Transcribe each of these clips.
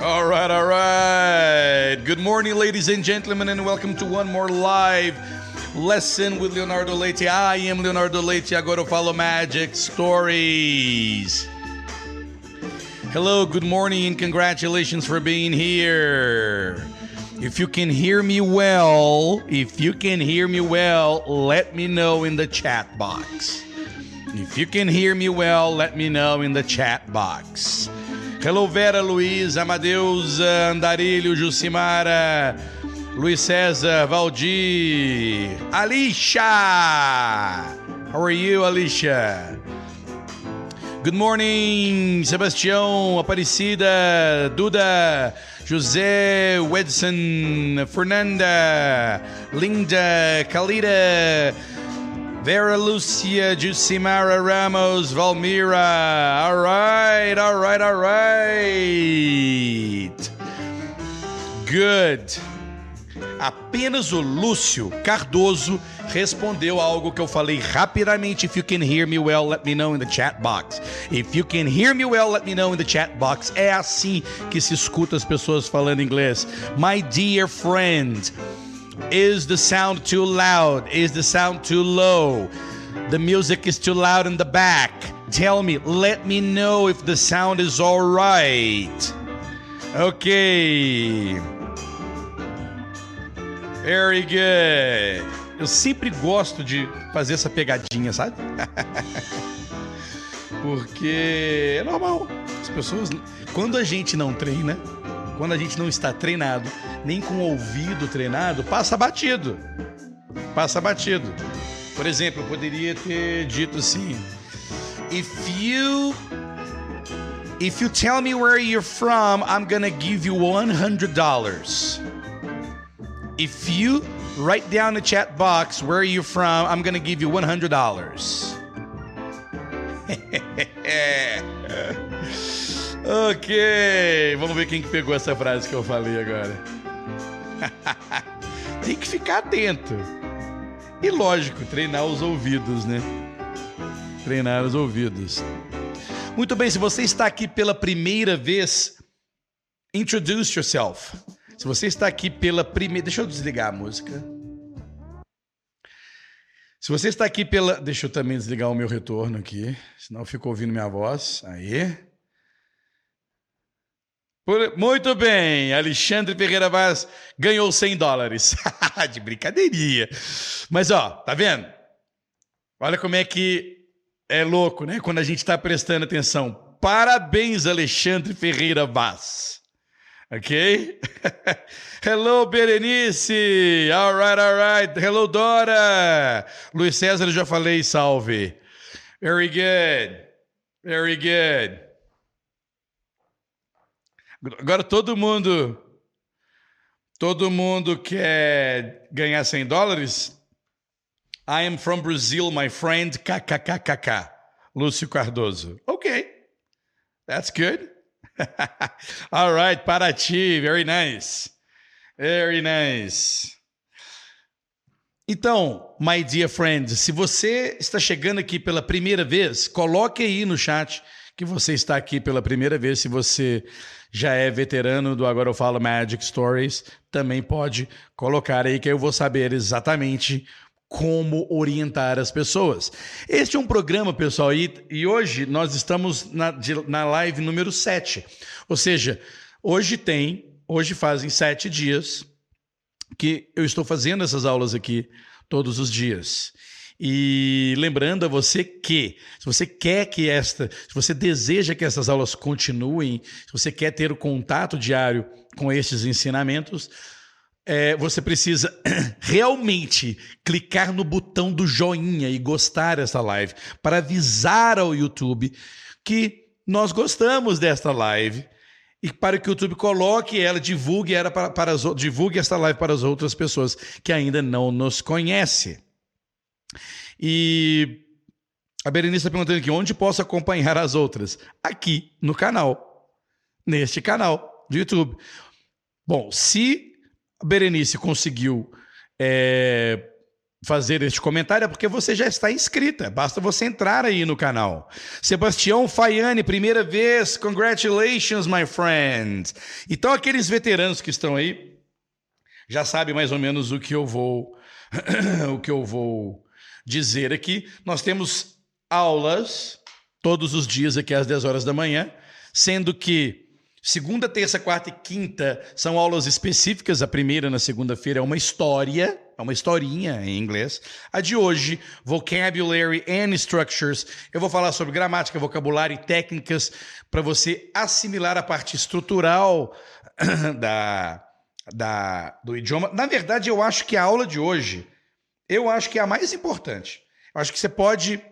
All right, all right. Good morning, ladies and gentlemen, and welcome to one more live lesson with Leonardo Leite. I am Leonardo Leite. go to follow Magic Stories. Hello, good morning, and congratulations for being here. If you can hear me well, if you can hear me well, let me know in the chat box. If you can hear me well, let me know in the chat box. Hello, Vera, Luiz, Amadeus, Andarilho, Jucimara, Luiz César, Valdir, Alicia. How are you, Alicia? Good morning, Sebastião, Aparecida, Duda, José, Wedson, Fernanda, Linda, Kalida, Vera Lucia, Jucimara Ramos, Valmira. All right, all right, all right. Good. Apenas o Lúcio Cardoso respondeu algo que eu falei rapidamente. If you can hear me well, let me know in the chat box. If you can hear me well, let me know in the chat box. É assim que se escuta as pessoas falando inglês. My dear friend, is the sound too loud? Is the sound too low? The music is too loud in the back. Tell me, let me know if the sound is all right. Okay. Very good. Eu sempre gosto de fazer essa pegadinha, sabe? Porque é normal. As pessoas, quando a gente não treina, quando a gente não está treinado, nem com o ouvido treinado, passa batido. Passa batido. Por exemplo, eu poderia ter dito assim: If you If you tell me where you're from, I'm gonna give you $100. If you write down the chat box where you're from, I'm gonna give you $100. ok, vamos ver quem que pegou essa frase que eu falei agora. Tem que ficar atento. E lógico, treinar os ouvidos, né? Treinar os ouvidos. Muito bem, se você está aqui pela primeira vez, introduce yourself. Se você está aqui pela primeira. Deixa eu desligar a música. Se você está aqui pela. Deixa eu também desligar o meu retorno aqui, senão eu fico ouvindo minha voz. Aí. Por... Muito bem, Alexandre Ferreira Vaz ganhou 100 dólares. De brincadeirinha. Mas ó, tá vendo? Olha como é que é louco, né? Quando a gente está prestando atenção. Parabéns, Alexandre Ferreira Vaz. Ok? Hello, Berenice. All right, all right. Hello, Dora. Luiz César, eu já falei, salve. Very good. Very good. Agora todo mundo. Todo mundo quer ganhar 100 dólares? I am from Brazil, my friend. KKKKK. Lúcio Cardoso. Ok. That's good. All right, Paraty. Very nice. Very nice. Então, my dear friend, se você está chegando aqui pela primeira vez, coloque aí no chat que você está aqui pela primeira vez. Se você já é veterano do Agora Eu Falo Magic Stories, também pode colocar aí que eu vou saber exatamente como orientar as pessoas. Este é um programa, pessoal, e, e hoje nós estamos na, de, na live número 7. Ou seja, hoje tem, hoje fazem sete dias que eu estou fazendo essas aulas aqui todos os dias. E lembrando a você que, se você quer que esta, se você deseja que essas aulas continuem, se você quer ter o contato diário com estes ensinamentos, é, você precisa realmente clicar no botão do joinha e gostar dessa live para avisar ao YouTube que nós gostamos desta live e para que o YouTube coloque ela, divulgue ela para, para as, divulgue esta live para as outras pessoas que ainda não nos conhecem. E a Berenice está perguntando aqui onde posso acompanhar as outras? Aqui no canal, neste canal do YouTube. Bom, se a Berenice conseguiu é, fazer este comentário é porque você já está inscrita. Basta você entrar aí no canal. Sebastião Faiane, primeira vez. Congratulations, my friend. Então, aqueles veteranos que estão aí já sabem mais ou menos o que eu vou o que eu vou dizer aqui. Nós temos aulas todos os dias aqui às 10 horas da manhã, sendo que segunda, terça, quarta e quinta são aulas específicas. A primeira na segunda-feira é uma história é uma historinha em inglês. A de hoje, Vocabulary and Structures. Eu vou falar sobre gramática, vocabulário e técnicas para você assimilar a parte estrutural da, da, do idioma. Na verdade, eu acho que a aula de hoje, eu acho que é a mais importante. Eu acho que você pode.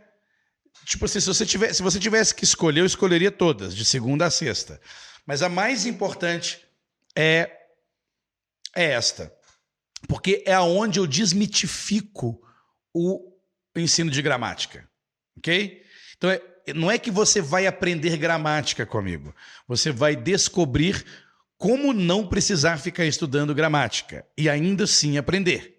Tipo assim, se você, tivesse, se você tivesse que escolher, eu escolheria todas, de segunda a sexta. Mas a mais importante é, é esta porque é aonde eu desmitifico o ensino de gramática, ok? Então, é, não é que você vai aprender gramática comigo, você vai descobrir como não precisar ficar estudando gramática e ainda assim aprender,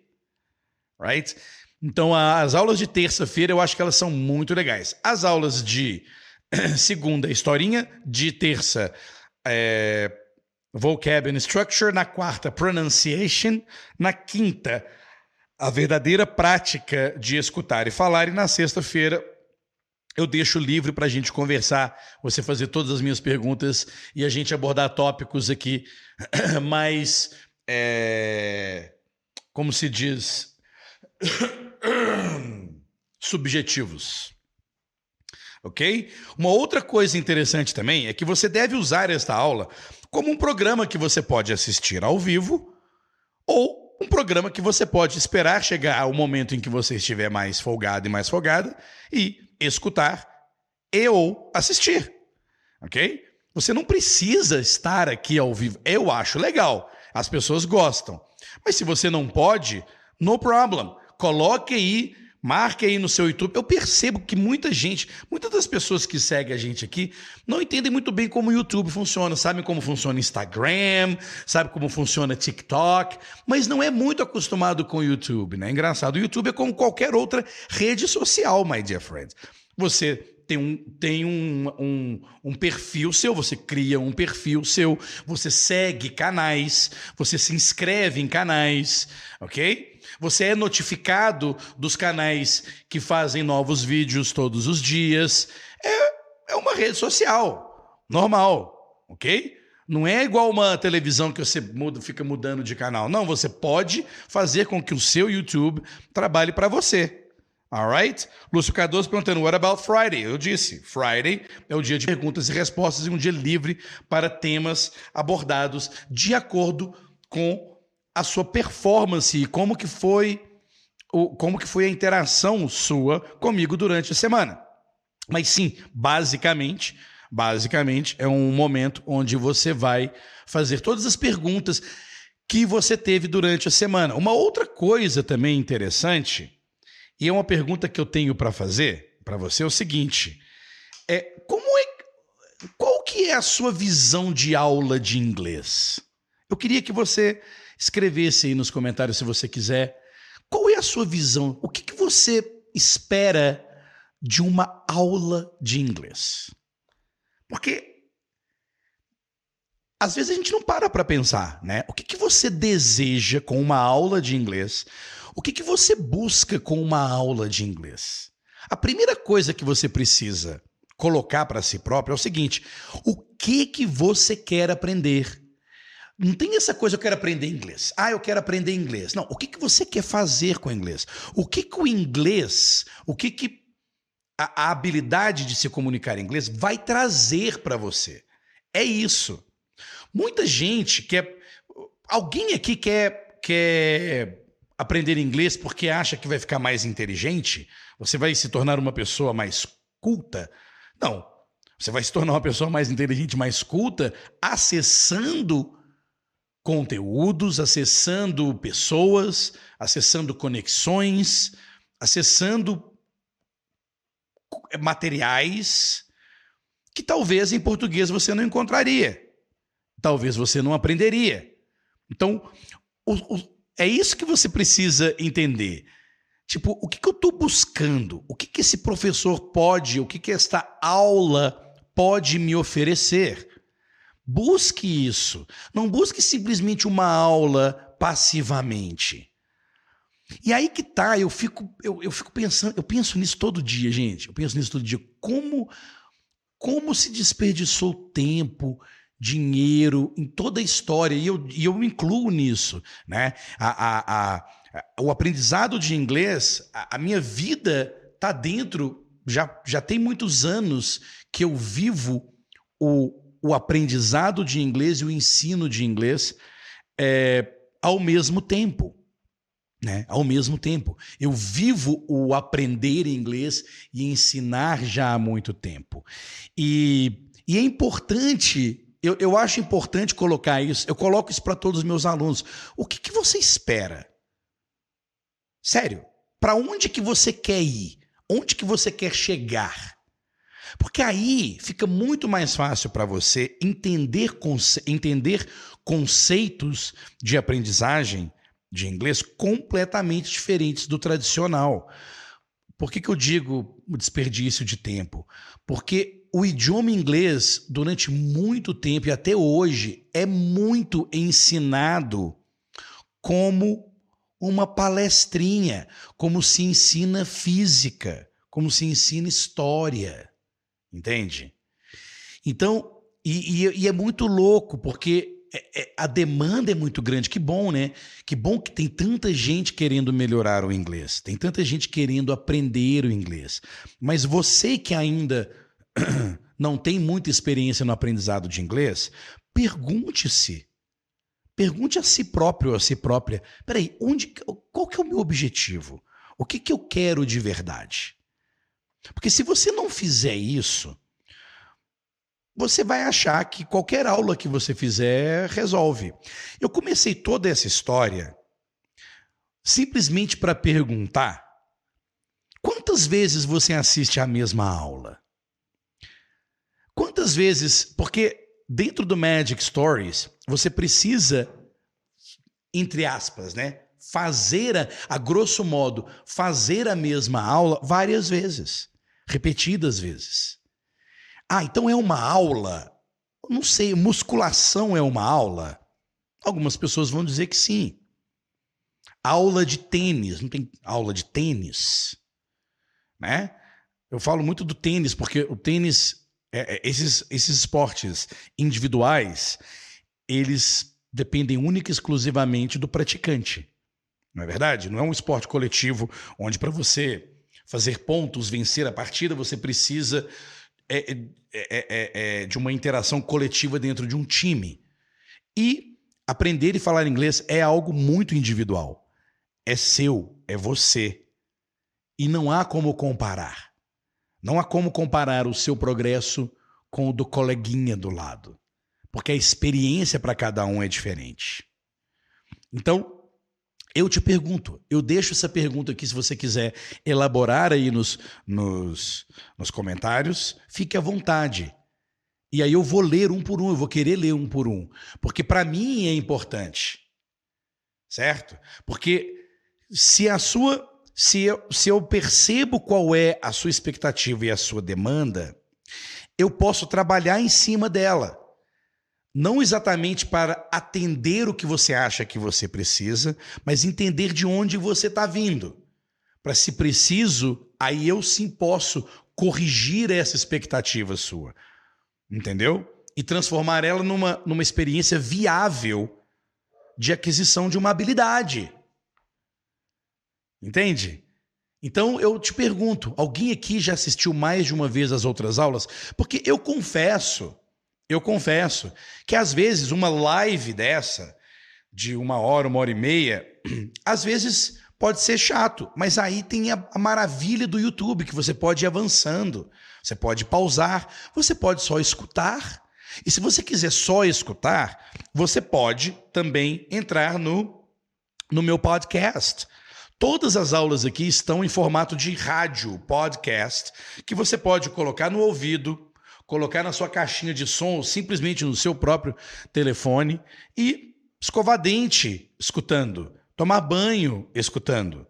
right? Então, as aulas de terça-feira eu acho que elas são muito legais. As aulas de segunda, historinha, de terça, é, vocab and structure, na quarta, pronunciation, na quinta, a verdadeira prática de escutar e falar, e na sexta-feira eu deixo livre para a gente conversar, você fazer todas as minhas perguntas e a gente abordar tópicos aqui mais, é, como se diz, subjetivos. Ok? Uma outra coisa interessante também é que você deve usar esta aula como um programa que você pode assistir ao vivo ou um programa que você pode esperar chegar ao momento em que você estiver mais folgado e mais folgada e escutar e ou assistir. Ok? Você não precisa estar aqui ao vivo. Eu acho legal. As pessoas gostam. Mas se você não pode, no problem. Coloque aí Marque aí no seu YouTube. Eu percebo que muita gente, muitas das pessoas que seguem a gente aqui, não entendem muito bem como o YouTube funciona, sabem como funciona Instagram, sabem como funciona TikTok, mas não é muito acostumado com o YouTube, né? Engraçado, o YouTube é como qualquer outra rede social, my dear friends. Você tem, um, tem um, um, um, perfil seu, você cria um perfil seu, você segue canais, você se inscreve em canais, ok? Você é notificado dos canais que fazem novos vídeos todos os dias. É, é uma rede social, normal, ok? Não é igual uma televisão que você muda, fica mudando de canal. Não, você pode fazer com que o seu YouTube trabalhe para você. Alright? Lúcio Cardoso perguntando: What about Friday? Eu disse: Friday é o dia de perguntas e respostas e um dia livre para temas abordados de acordo com a sua performance e como que foi o, como que foi a interação sua comigo durante a semana. Mas sim, basicamente, basicamente é um momento onde você vai fazer todas as perguntas que você teve durante a semana. Uma outra coisa também interessante, e é uma pergunta que eu tenho para fazer para você é o seguinte: é como é qual que é a sua visão de aula de inglês? Eu queria que você escrevesse aí nos comentários se você quiser. Qual é a sua visão? O que, que você espera de uma aula de inglês? Porque às vezes a gente não para para pensar, né? O que, que você deseja com uma aula de inglês? O que, que você busca com uma aula de inglês? A primeira coisa que você precisa colocar para si próprio é o seguinte: o que que você quer aprender? Não tem essa coisa, eu quero aprender inglês. Ah, eu quero aprender inglês. Não, o que, que você quer fazer com o inglês? O que, que o inglês, o que, que a, a habilidade de se comunicar em inglês vai trazer para você? É isso. Muita gente quer. Alguém aqui quer, quer aprender inglês porque acha que vai ficar mais inteligente? Você vai se tornar uma pessoa mais culta? Não. Você vai se tornar uma pessoa mais inteligente, mais culta, acessando conteúdos, acessando pessoas, acessando conexões, acessando materiais que talvez em português você não encontraria, talvez você não aprenderia. Então, o, o, é isso que você precisa entender. Tipo, o que, que eu estou buscando? O que, que esse professor pode, o que, que esta aula pode me oferecer? Busque isso. Não busque simplesmente uma aula passivamente. E aí que tá, eu fico, eu, eu fico pensando, eu penso nisso todo dia, gente. Eu penso nisso todo dia. Como, como se desperdiçou tempo, dinheiro em toda a história, e eu, e eu me incluo nisso. Né? A, a, a, o aprendizado de inglês, a, a minha vida está dentro, já, já tem muitos anos que eu vivo o, o aprendizado de inglês e o ensino de inglês é, ao mesmo tempo. Né? Ao mesmo tempo, eu vivo o aprender inglês e ensinar já há muito tempo. E, e é importante eu, eu acho importante colocar isso, eu coloco isso para todos os meus alunos. O que, que você espera? Sério, para onde que você quer ir? Onde que você quer chegar? Porque aí fica muito mais fácil para você entender, conce entender conceitos de aprendizagem de inglês completamente diferentes do tradicional. Por que, que eu digo desperdício de tempo? Porque o idioma inglês, durante muito tempo e até hoje, é muito ensinado como uma palestrinha, como se ensina física, como se ensina história. Entende? Então, e, e, e é muito louco, porque é, é, a demanda é muito grande. Que bom, né? Que bom que tem tanta gente querendo melhorar o inglês, tem tanta gente querendo aprender o inglês. Mas você que ainda não tem muita experiência no aprendizado de inglês, pergunte-se. Pergunte a si próprio a si própria: peraí, onde, qual que é o meu objetivo? O que, que eu quero de verdade? Porque se você não fizer isso, você vai achar que qualquer aula que você fizer resolve. Eu comecei toda essa história simplesmente para perguntar: quantas vezes você assiste a mesma aula? Quantas vezes, porque dentro do Magic Stories, você precisa, entre aspas, né? Fazer, a, a grosso modo, fazer a mesma aula várias vezes, repetidas vezes. Ah, então é uma aula? Não sei, musculação é uma aula? Algumas pessoas vão dizer que sim. Aula de tênis, não tem aula de tênis, né? Eu falo muito do tênis porque o tênis é, é, esses, esses esportes individuais, eles dependem única e exclusivamente do praticante. Não é verdade? Não é um esporte coletivo onde para você fazer pontos, vencer a partida, você precisa é é, é, é, é, de uma interação coletiva dentro de um time. E aprender e falar inglês é algo muito individual. É seu, é você. E não há como comparar. Não há como comparar o seu progresso com o do coleguinha do lado, porque a experiência para cada um é diferente. Então, eu te pergunto, eu deixo essa pergunta aqui se você quiser elaborar aí nos, nos, nos comentários, fique à vontade. E aí eu vou ler um por um, eu vou querer ler um por um, porque para mim é importante, certo? Porque se a sua se eu, se eu percebo qual é a sua expectativa e a sua demanda, eu posso trabalhar em cima dela. Não exatamente para atender o que você acha que você precisa, mas entender de onde você está vindo. Para, se preciso, aí eu sim posso corrigir essa expectativa sua. Entendeu? E transformar ela numa, numa experiência viável de aquisição de uma habilidade. Entende? Então eu te pergunto: alguém aqui já assistiu mais de uma vez as outras aulas? Porque eu confesso, eu confesso, que às vezes uma live dessa, de uma hora, uma hora e meia, às vezes pode ser chato, mas aí tem a, a maravilha do YouTube, que você pode ir avançando, você pode pausar, você pode só escutar. E se você quiser só escutar, você pode também entrar no, no meu podcast. Todas as aulas aqui estão em formato de rádio, podcast, que você pode colocar no ouvido, colocar na sua caixinha de som, simplesmente no seu próprio telefone e escovar dente escutando, tomar banho escutando.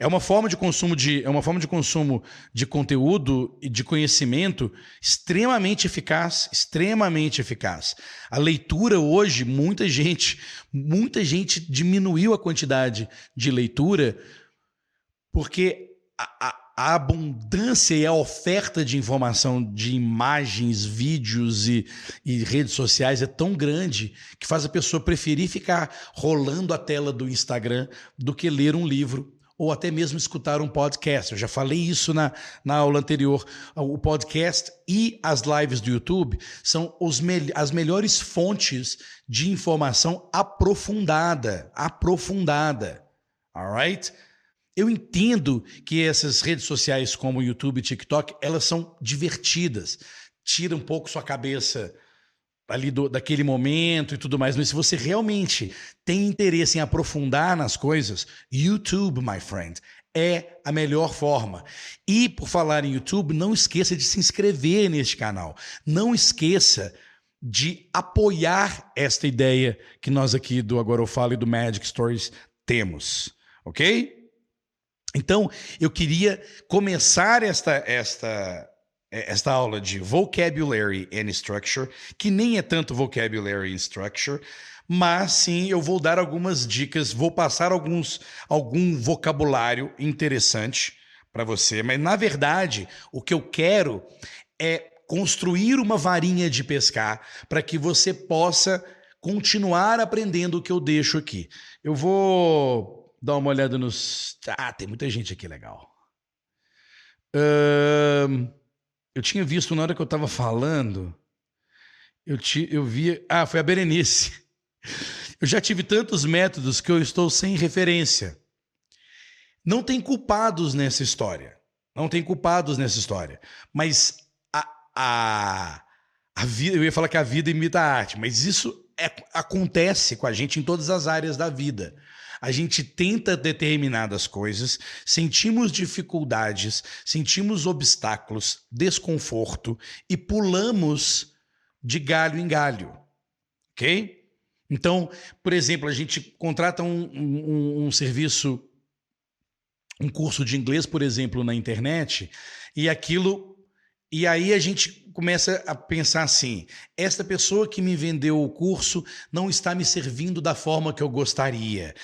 É uma forma de consumo de, é uma forma de consumo de conteúdo e de conhecimento extremamente eficaz, extremamente eficaz. A leitura hoje, muita gente, muita gente diminuiu a quantidade de leitura porque a, a, a abundância e a oferta de informação, de imagens, vídeos e, e, redes sociais é tão grande que faz a pessoa preferir ficar rolando a tela do Instagram do que ler um livro ou até mesmo escutar um podcast. Eu já falei isso na, na aula anterior. O podcast e as lives do YouTube são os me as melhores fontes de informação aprofundada. Aprofundada. Alright? Eu entendo que essas redes sociais como YouTube e TikTok, elas são divertidas. Tira um pouco sua cabeça ali do, daquele momento e tudo mais, mas se você realmente tem interesse em aprofundar nas coisas, YouTube, my friend, é a melhor forma. E por falar em YouTube, não esqueça de se inscrever neste canal. Não esqueça de apoiar esta ideia que nós aqui do Agora Eu Falo e do Magic Stories temos, ok? Então, eu queria começar esta, esta esta aula de Vocabulary and Structure, que nem é tanto Vocabulary and Structure, mas sim eu vou dar algumas dicas, vou passar alguns algum vocabulário interessante para você, mas na verdade, o que eu quero é construir uma varinha de pescar para que você possa continuar aprendendo o que eu deixo aqui. Eu vou dar uma olhada nos. Ah, tem muita gente aqui legal. Um... Eu tinha visto na hora que eu estava falando, eu, ti, eu via. Ah, foi a Berenice. Eu já tive tantos métodos que eu estou sem referência. Não tem culpados nessa história. Não tem culpados nessa história. Mas a, a, a vida, eu ia falar que a vida imita a arte, mas isso é, acontece com a gente em todas as áreas da vida. A gente tenta determinadas coisas, sentimos dificuldades, sentimos obstáculos, desconforto e pulamos de galho em galho. Ok? Então, por exemplo, a gente contrata um, um, um serviço, um curso de inglês, por exemplo, na internet, e aquilo. E aí a gente começa a pensar assim: esta pessoa que me vendeu o curso não está me servindo da forma que eu gostaria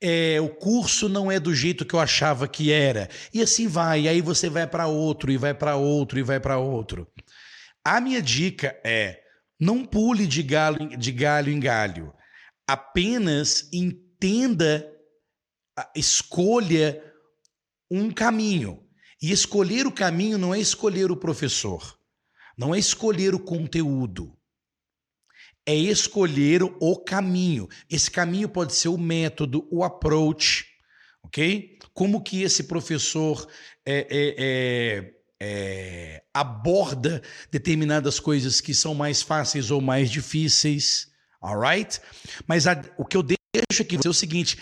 é, o curso não é do jeito que eu achava que era. E assim vai. E aí você vai para outro, e vai para outro, e vai para outro. A minha dica é: não pule de galho, de galho em galho. Apenas entenda, escolha um caminho. E escolher o caminho não é escolher o professor, não é escolher o conteúdo é escolher o caminho. Esse caminho pode ser o método, o approach, ok? Como que esse professor é, é, é, é, aborda determinadas coisas que são mais fáceis ou mais difíceis, alright? Mas a, o que eu deixo aqui é o seguinte: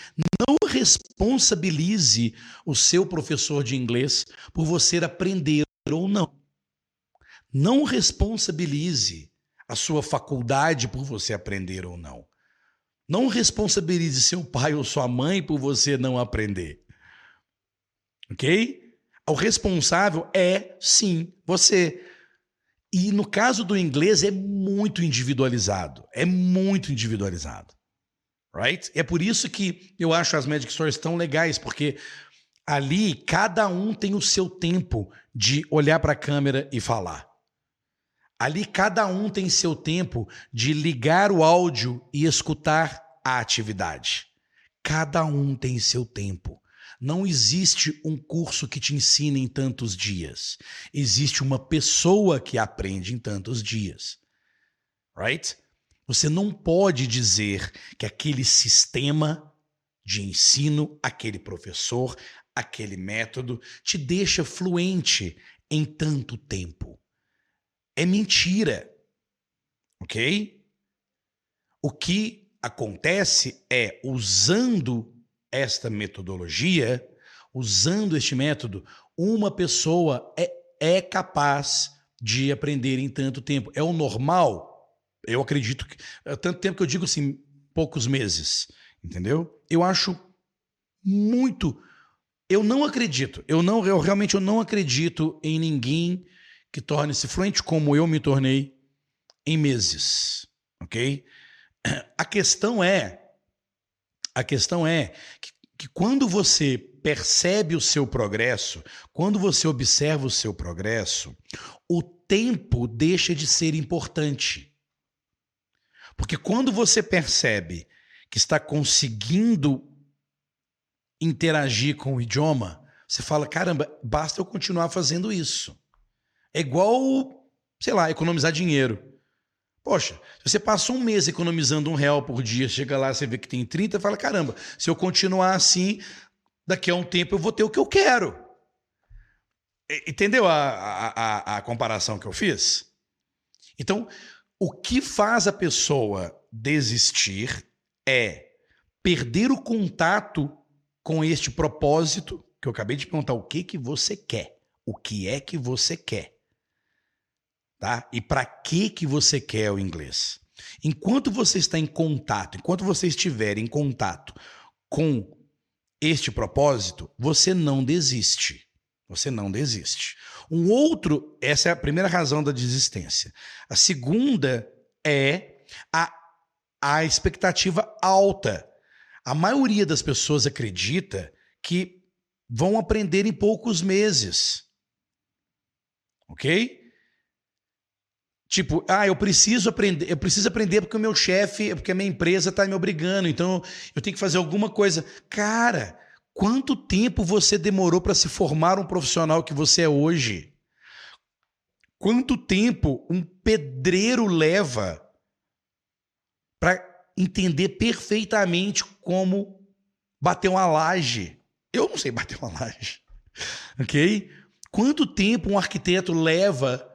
não responsabilize o seu professor de inglês por você aprender ou não. Não responsabilize a sua faculdade por você aprender ou não. Não responsabilize seu pai ou sua mãe por você não aprender. Ok? O responsável é, sim, você. E no caso do inglês é muito individualizado. É muito individualizado. Right? É por isso que eu acho as Magic Stories tão legais, porque ali cada um tem o seu tempo de olhar para a câmera e falar. Ali cada um tem seu tempo de ligar o áudio e escutar a atividade. Cada um tem seu tempo. Não existe um curso que te ensine em tantos dias. Existe uma pessoa que aprende em tantos dias. Right? Você não pode dizer que aquele sistema de ensino, aquele professor, aquele método te deixa fluente em tanto tempo é mentira. Ok? O que acontece é, usando esta metodologia, usando este método, uma pessoa é, é capaz de aprender em tanto tempo. É o normal? Eu acredito que. É tanto tempo que eu digo assim, poucos meses. Entendeu? Eu acho muito Eu não acredito, eu não, eu realmente eu não acredito em ninguém que torne-se fluente como eu me tornei em meses, ok? A questão é, a questão é que, que quando você percebe o seu progresso, quando você observa o seu progresso, o tempo deixa de ser importante. Porque quando você percebe que está conseguindo interagir com o idioma, você fala: caramba, basta eu continuar fazendo isso. É igual, sei lá, economizar dinheiro. Poxa, se você passou um mês economizando um real por dia, chega lá, você vê que tem 30, fala: caramba, se eu continuar assim, daqui a um tempo eu vou ter o que eu quero. Entendeu a, a, a, a comparação que eu fiz? Então, o que faz a pessoa desistir é perder o contato com este propósito que eu acabei de perguntar o que que você quer, o que é que você quer, tá? E para que que você quer o inglês? Enquanto você está em contato, enquanto você estiver em contato com este propósito, você não desiste. Você não desiste. Um outro, essa é a primeira razão da desistência. A segunda é a, a expectativa alta. A maioria das pessoas acredita que vão aprender em poucos meses. Ok? Tipo, ah, eu preciso aprender, eu preciso aprender porque o meu chefe, porque a minha empresa está me obrigando, então eu tenho que fazer alguma coisa. Cara, quanto tempo você demorou para se formar um profissional que você é hoje? Quanto tempo um pedreiro leva para entender perfeitamente como bater uma laje? Eu não sei bater uma laje. Ok? Quanto tempo um arquiteto leva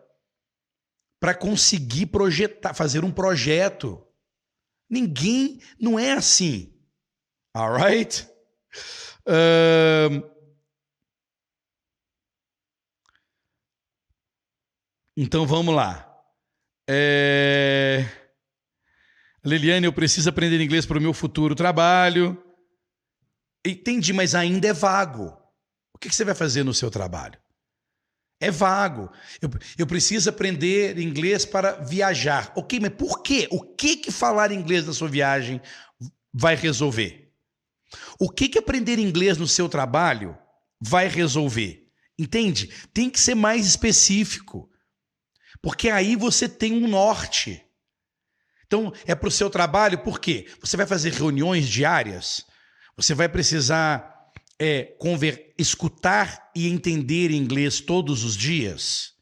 para conseguir projetar, fazer um projeto. Ninguém não é assim. Alright? Então vamos lá. É... Liliane, eu preciso aprender inglês para o meu futuro trabalho. Entendi, mas ainda é vago. O que você vai fazer no seu trabalho? É vago. Eu, eu preciso aprender inglês para viajar. Ok, mas por quê? O que, que falar inglês na sua viagem vai resolver? O que, que aprender inglês no seu trabalho vai resolver? Entende? Tem que ser mais específico. Porque aí você tem um norte. Então, é para o seu trabalho, por quê? Você vai fazer reuniões diárias, você vai precisar é, escutar e entender inglês todos os dias,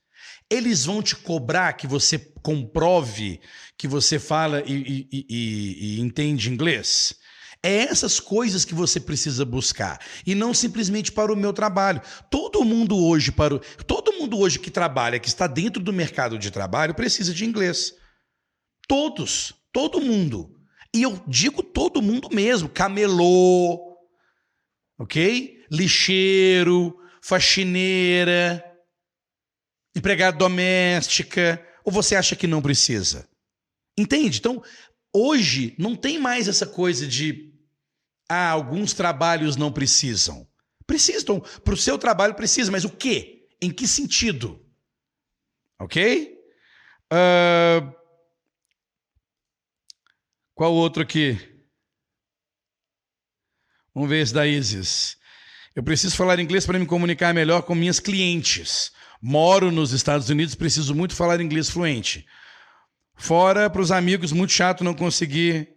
eles vão te cobrar que você comprove que você fala e, e, e, e entende inglês. É essas coisas que você precisa buscar e não simplesmente para o meu trabalho. Todo mundo hoje para o, todo mundo hoje que trabalha, que está dentro do mercado de trabalho, precisa de inglês. Todos, todo mundo. E eu digo todo mundo mesmo, camelô, ok? Lixeiro, faxineira, empregada doméstica, ou você acha que não precisa? Entende? Então, hoje não tem mais essa coisa de ah, alguns trabalhos não precisam. Precisam, para o seu trabalho precisa, mas o quê? Em que sentido? Ok? Uh... Qual outro aqui? Vamos ver esse da Isis. Eu preciso falar inglês para me comunicar melhor com minhas clientes. Moro nos Estados Unidos, preciso muito falar inglês fluente. Fora para os amigos, muito chato não conseguir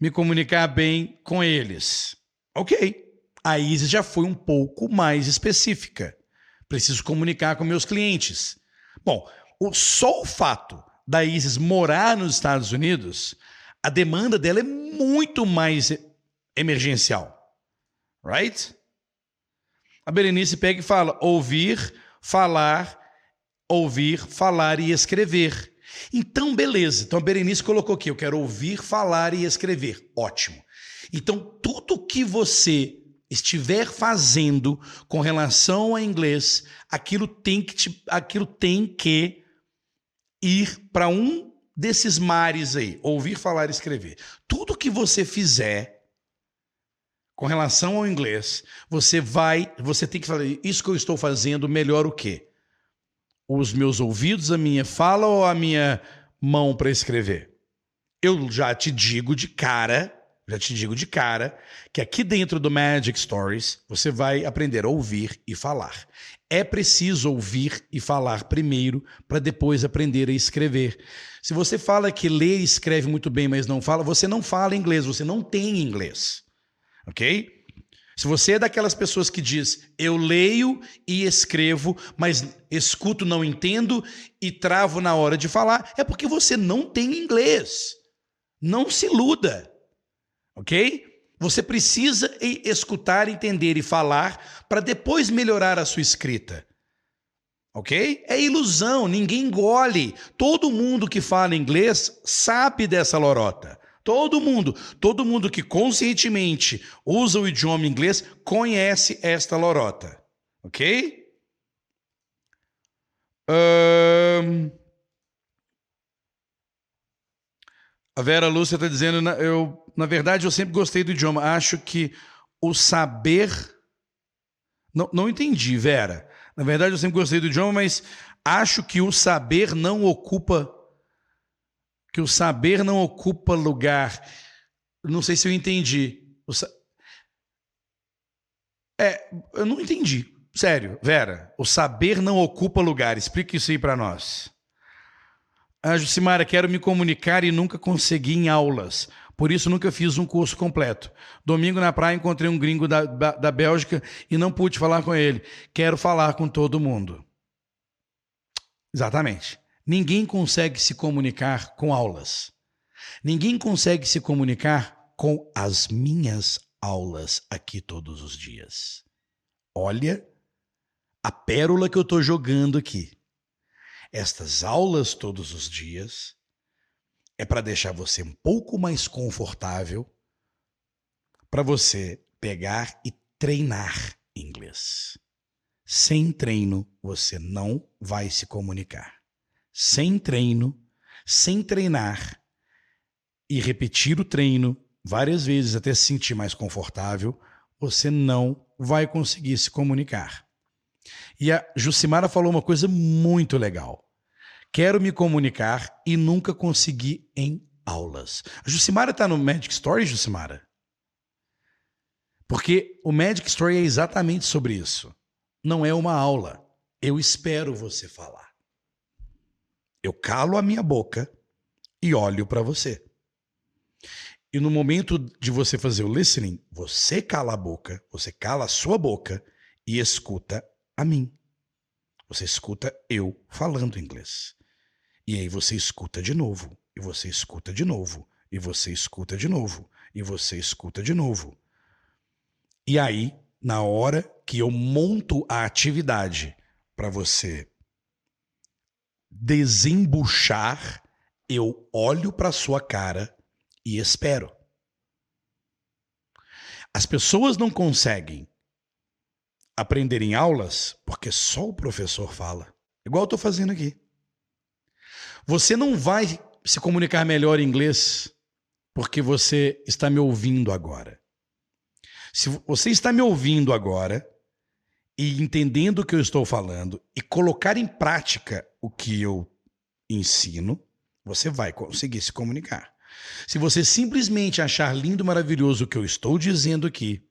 me comunicar bem com eles. Ok. A Isis já foi um pouco mais específica. Preciso comunicar com meus clientes. Bom, o, só o fato da Isis morar nos Estados Unidos, a demanda dela é muito mais emergencial. Right? A Berenice pega e fala: ouvir, falar, ouvir, falar e escrever. Então, beleza. Então a Berenice colocou aqui: eu quero ouvir, falar e escrever. Ótimo. Então, tudo que você estiver fazendo com relação a inglês, aquilo tem que, te, aquilo tem que ir para um desses mares aí: ouvir, falar e escrever. Tudo que você fizer com relação ao inglês, você vai, você tem que falar, isso que eu estou fazendo melhor o quê? Os meus ouvidos, a minha fala ou a minha mão para escrever? Eu já te digo de cara, já te digo de cara, que aqui dentro do Magic Stories você vai aprender a ouvir e falar. É preciso ouvir e falar primeiro para depois aprender a escrever. Se você fala que lê e escreve muito bem, mas não fala, você não fala inglês, você não tem inglês ok? Se você é daquelas pessoas que diz eu leio e escrevo, mas escuto, não entendo e travo na hora de falar, é porque você não tem inglês. Não se iluda, ok? Você precisa escutar, entender e falar para depois melhorar a sua escrita. Ok? É ilusão, ninguém engole. Todo mundo que fala inglês sabe dessa lorota. Todo mundo, todo mundo que conscientemente usa o idioma inglês conhece esta lorota. Ok? Um... A Vera Lúcia está dizendo, eu, na verdade, eu sempre gostei do idioma. Acho que o saber. Não, não entendi, Vera. Na verdade, eu sempre gostei do idioma, mas acho que o saber não ocupa que o saber não ocupa lugar. Não sei se eu entendi. Sa... É, eu não entendi. Sério, Vera, o saber não ocupa lugar. Explica isso aí para nós. A ah, Jucimara, quero me comunicar e nunca consegui em aulas. Por isso nunca fiz um curso completo. Domingo na praia encontrei um gringo da, da Bélgica e não pude falar com ele. Quero falar com todo mundo. Exatamente. Ninguém consegue se comunicar com aulas. Ninguém consegue se comunicar com as minhas aulas aqui todos os dias. Olha a pérola que eu estou jogando aqui. Estas aulas todos os dias é para deixar você um pouco mais confortável para você pegar e treinar inglês. Sem treino, você não vai se comunicar sem treino, sem treinar e repetir o treino várias vezes até se sentir mais confortável, você não vai conseguir se comunicar. E a Jucimara falou uma coisa muito legal. Quero me comunicar e nunca consegui em aulas. A Jucimara está no Magic Story, Jucimara? Porque o Magic Story é exatamente sobre isso. Não é uma aula. Eu espero você falar. Eu calo a minha boca e olho para você. E no momento de você fazer o listening, você cala a boca, você cala a sua boca e escuta a mim. Você escuta eu falando inglês. E aí você escuta de novo, e você escuta de novo, e você escuta de novo, e você escuta de novo. E aí, na hora que eu monto a atividade para você desembuchar, eu olho para sua cara e espero. As pessoas não conseguem aprender em aulas porque só o professor fala. Igual eu estou fazendo aqui. Você não vai se comunicar melhor em inglês porque você está me ouvindo agora. Se você está me ouvindo agora, e entendendo o que eu estou falando e colocar em prática o que eu ensino, você vai conseguir se comunicar. Se você simplesmente achar lindo, maravilhoso o que eu estou dizendo aqui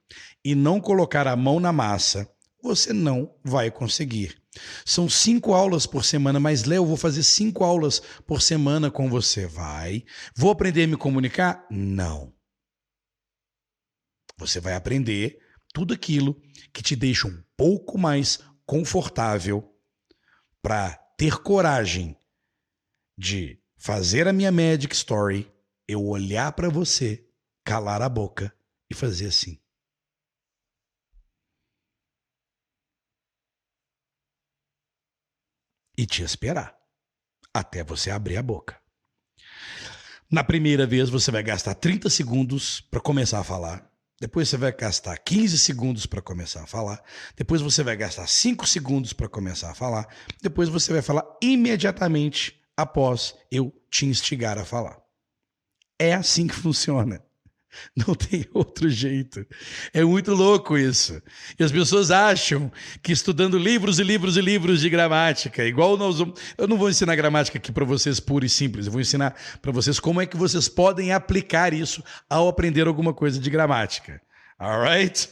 e não colocar a mão na massa, você não vai conseguir. São cinco aulas por semana, mas Léo, vou fazer cinco aulas por semana com você. Vai. Vou aprender a me comunicar? Não. Você vai aprender tudo aquilo que te deixa um pouco mais confortável para ter coragem de fazer a minha Magic Story, eu olhar para você, calar a boca e fazer assim. E te esperar até você abrir a boca. Na primeira vez você vai gastar 30 segundos para começar a falar. Depois você vai gastar 15 segundos para começar a falar. Depois você vai gastar 5 segundos para começar a falar. Depois você vai falar imediatamente após eu te instigar a falar. É assim que funciona. Não tem outro jeito. É muito louco isso. E as pessoas acham que estudando livros e livros e livros de gramática, igual nós. Eu não vou ensinar gramática aqui para vocês pura e simples, eu vou ensinar para vocês como é que vocês podem aplicar isso ao aprender alguma coisa de gramática. Alright?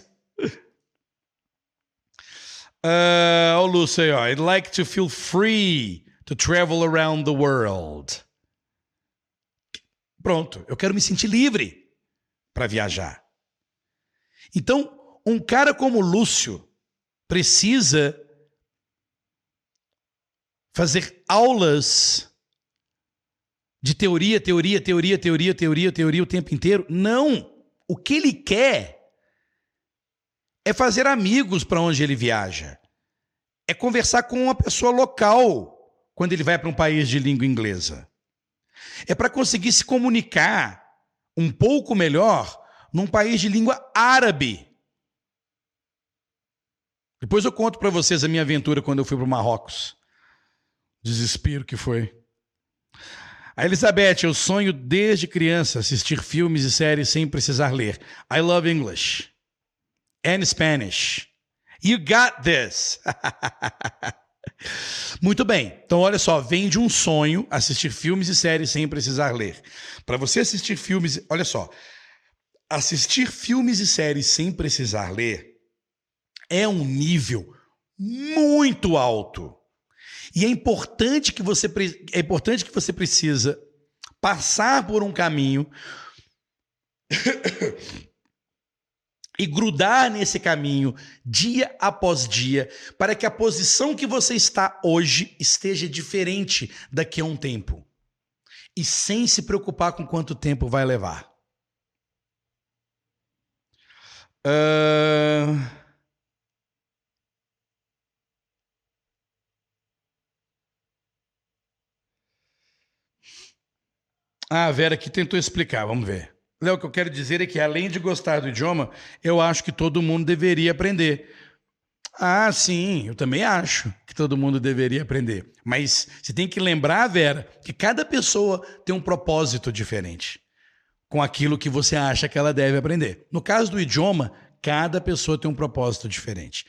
Uh, oh, Lucy, I'd like to feel free to travel around the world. Pronto, eu quero me sentir livre para viajar. Então, um cara como Lúcio precisa fazer aulas de teoria, teoria, teoria, teoria, teoria, teoria o tempo inteiro. Não! O que ele quer é fazer amigos para onde ele viaja. É conversar com uma pessoa local quando ele vai para um país de língua inglesa. É para conseguir se comunicar um pouco melhor num país de língua árabe. Depois eu conto para vocês a minha aventura quando eu fui para o Marrocos. Desespero que foi. A Elizabeth, eu sonho desde criança assistir filmes e séries sem precisar ler. I love English and Spanish. You got this. Muito bem. Então, olha só, vem de um sonho assistir filmes e séries sem precisar ler. Para você assistir filmes, olha só, assistir filmes e séries sem precisar ler é um nível muito alto. E é importante que você é importante que você precisa passar por um caminho e grudar nesse caminho dia após dia, para que a posição que você está hoje esteja diferente daqui a um tempo. E sem se preocupar com quanto tempo vai levar. Uh... Ah, a Vera aqui tentou explicar, vamos ver. O que eu quero dizer é que, além de gostar do idioma, eu acho que todo mundo deveria aprender. Ah, sim, eu também acho que todo mundo deveria aprender. Mas você tem que lembrar, Vera, que cada pessoa tem um propósito diferente com aquilo que você acha que ela deve aprender. No caso do idioma, cada pessoa tem um propósito diferente.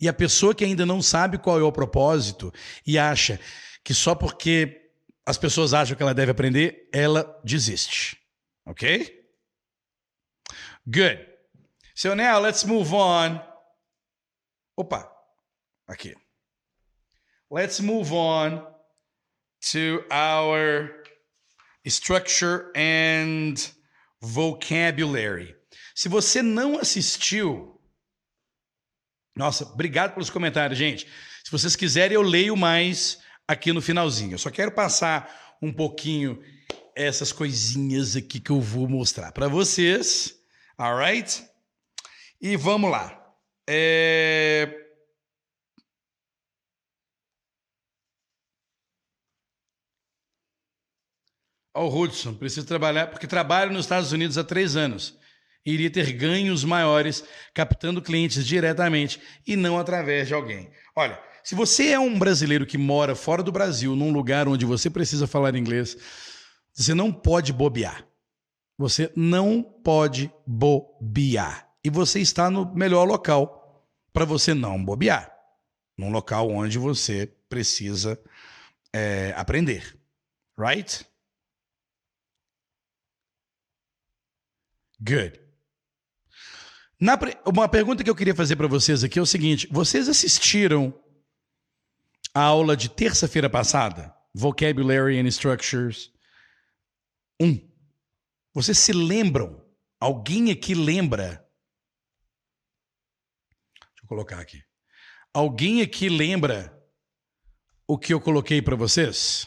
E a pessoa que ainda não sabe qual é o propósito e acha que só porque as pessoas acham que ela deve aprender, ela desiste. Ok? Good. So now let's move on. Opa, aqui. Let's move on to our structure and vocabulary. Se você não assistiu, nossa, obrigado pelos comentários, gente. Se vocês quiserem, eu leio mais aqui no finalzinho. Eu só quero passar um pouquinho essas coisinhas aqui que eu vou mostrar para vocês. Alright? E vamos lá. É... Oh, Hudson, preciso trabalhar, porque trabalho nos Estados Unidos há três anos. Iria ter ganhos maiores captando clientes diretamente e não através de alguém. Olha, se você é um brasileiro que mora fora do Brasil, num lugar onde você precisa falar inglês, você não pode bobear. Você não pode bobear. E você está no melhor local para você não bobear. Num local onde você precisa é, aprender. Right? Good. Na, uma pergunta que eu queria fazer para vocês aqui é o seguinte: vocês assistiram a aula de terça-feira passada? Vocabulary and Structures 1. Vocês se lembram? Alguém aqui lembra? Deixa eu colocar aqui. Alguém aqui lembra o que eu coloquei para vocês?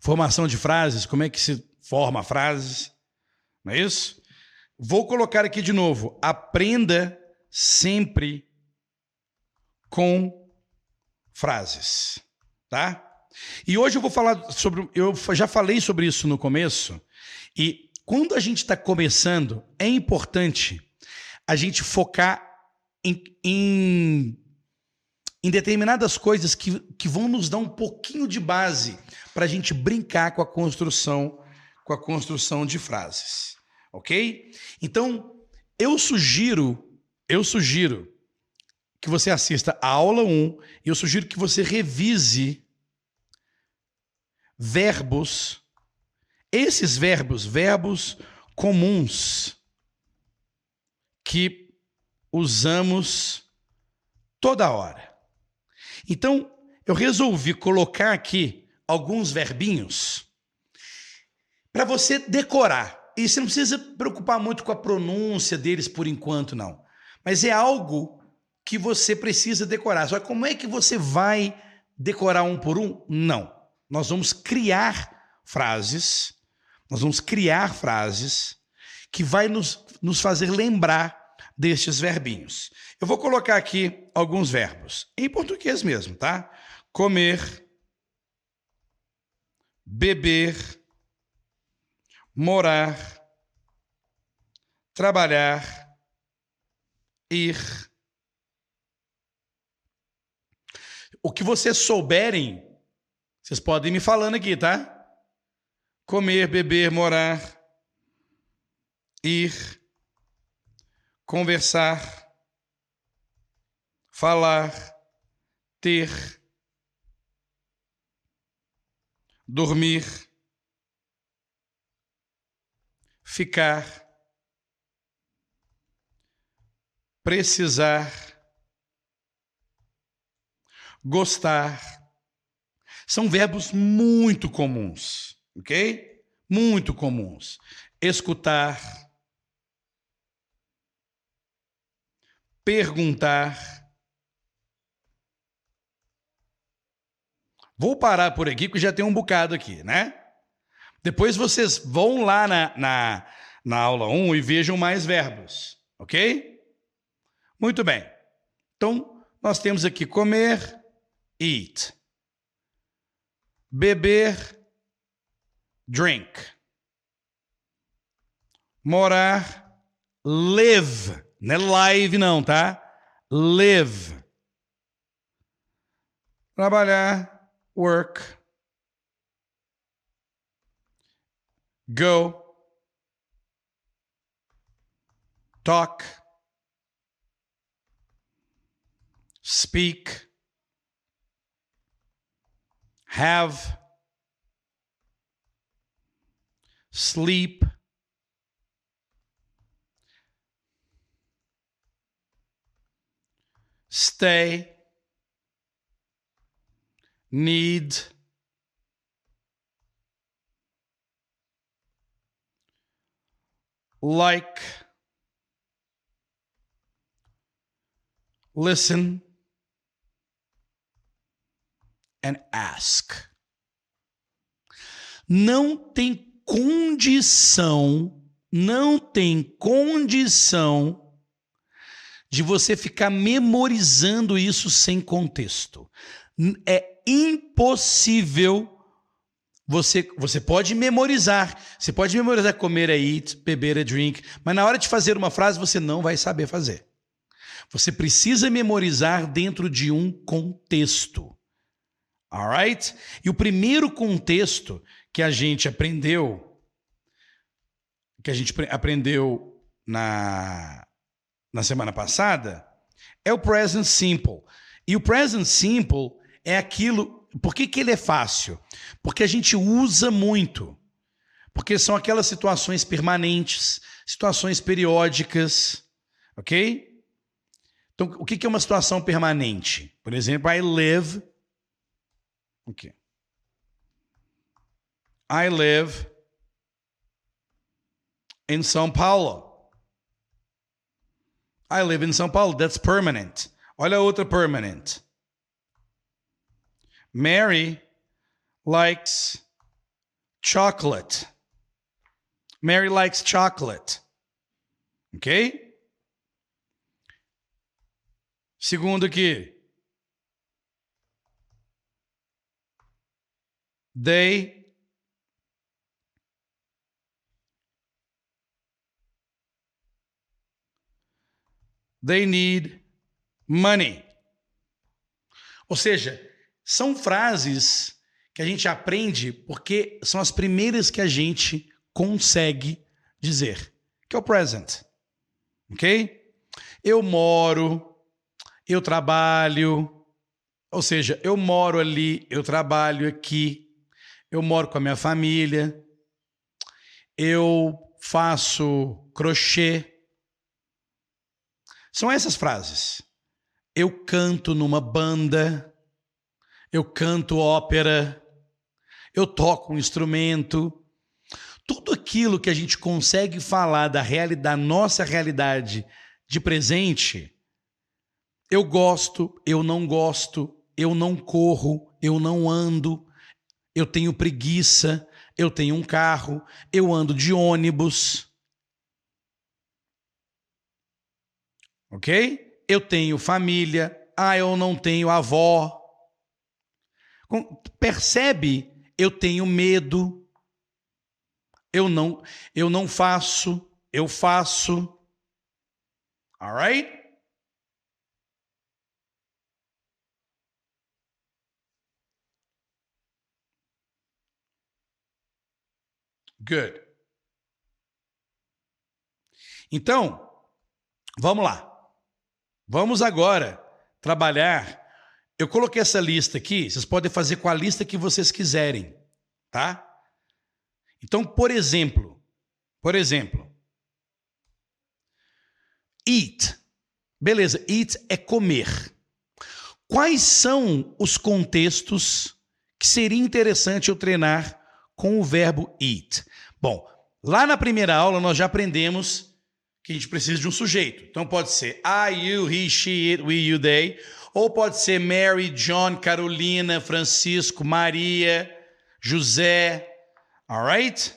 Formação de frases, como é que se forma frases? Não é isso? Vou colocar aqui de novo. Aprenda sempre com frases, tá? E hoje eu vou falar sobre. Eu já falei sobre isso no começo, e quando a gente está começando, é importante a gente focar em, em, em determinadas coisas que, que vão nos dar um pouquinho de base para a gente brincar com a construção com a construção de frases. ok? Então, eu sugiro, eu sugiro que você assista a aula 1 e eu sugiro que você revise verbos, esses verbos, verbos comuns que usamos toda hora. Então, eu resolvi colocar aqui alguns verbinhos para você decorar. E você não precisa preocupar muito com a pronúncia deles por enquanto, não. Mas é algo que você precisa decorar. Só como é que você vai decorar um por um? Não. Nós vamos criar frases, nós vamos criar frases que vai nos, nos fazer lembrar destes verbinhos. Eu vou colocar aqui alguns verbos, em português mesmo, tá? Comer, beber, morar, trabalhar, ir. O que vocês souberem, vocês podem me falando aqui, tá? Comer, beber, morar, ir, conversar, falar, ter, dormir, ficar, precisar, gostar. São verbos muito comuns, ok? Muito comuns. Escutar, perguntar. Vou parar por aqui, porque já tem um bocado aqui, né? Depois vocês vão lá na, na, na aula 1 e vejam mais verbos, ok? Muito bem. Então, nós temos aqui comer, eat. Beber, drink. Morar, live. Não é live, não, tá? Live. Trabalhar, work. Go. Talk. Speak. Have. Sleep. stay, need, like, listen, and ask. Não tem condição, não tem condição de você ficar memorizando isso sem contexto. É impossível. Você, você pode memorizar, você pode memorizar comer é eat, beber é drink, mas na hora de fazer uma frase você não vai saber fazer. Você precisa memorizar dentro de um contexto. Alright? E o primeiro contexto que a gente aprendeu, que a gente aprendeu na, na semana passada, é o present simple. E o present simple é aquilo. Por que, que ele é fácil? Porque a gente usa muito. Porque são aquelas situações permanentes, situações periódicas, ok? Então, o que, é uma situação permanente? Por exemplo, I live. Okay. I live in São Paulo. I live in São Paulo. That's permanent. Olha a outra permanent. Mary likes chocolate. Mary likes chocolate. Ok? Segundo aqui. They They need money. Ou seja, são frases que a gente aprende porque são as primeiras que a gente consegue dizer. que é o present. Ok? Eu moro, eu trabalho, ou seja, eu moro ali, eu trabalho aqui, eu moro com a minha família, eu faço crochê. São essas frases. Eu canto numa banda, eu canto ópera, eu toco um instrumento. Tudo aquilo que a gente consegue falar da, realidade, da nossa realidade de presente, eu gosto, eu não gosto, eu não corro, eu não ando, eu tenho preguiça, eu tenho um carro, eu ando de ônibus. Ok? Eu tenho família, ah, eu não tenho avó. Percebe? Eu tenho medo. Eu não, eu não faço, eu faço. Alright? Good. Então, vamos lá. Vamos agora trabalhar. Eu coloquei essa lista aqui, vocês podem fazer com a lista que vocês quiserem, tá? Então, por exemplo, por exemplo, eat. Beleza, eat é comer. Quais são os contextos que seria interessante eu treinar com o verbo eat? Bom, lá na primeira aula nós já aprendemos que a gente precisa de um sujeito. Então pode ser I, you, he, she, it, we, you, they. Ou pode ser Mary, John, Carolina, Francisco, Maria, José. Alright?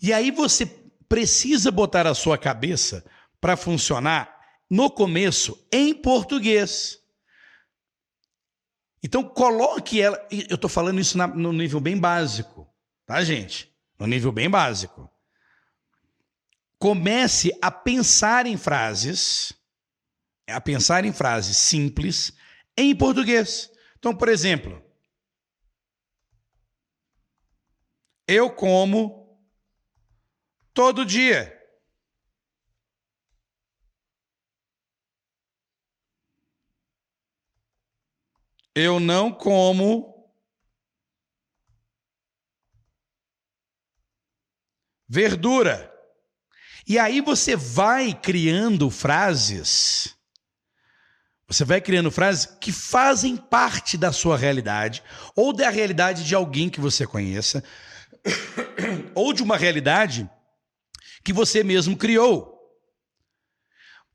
E aí você precisa botar a sua cabeça para funcionar no começo em português. Então coloque ela. Eu estou falando isso na, no nível bem básico, tá, gente? No nível bem básico. Comece a pensar em frases, a pensar em frases simples em português. Então, por exemplo, eu como todo dia. Eu não como verdura. E aí você vai criando frases. Você vai criando frases que fazem parte da sua realidade, ou da realidade de alguém que você conheça, ou de uma realidade que você mesmo criou.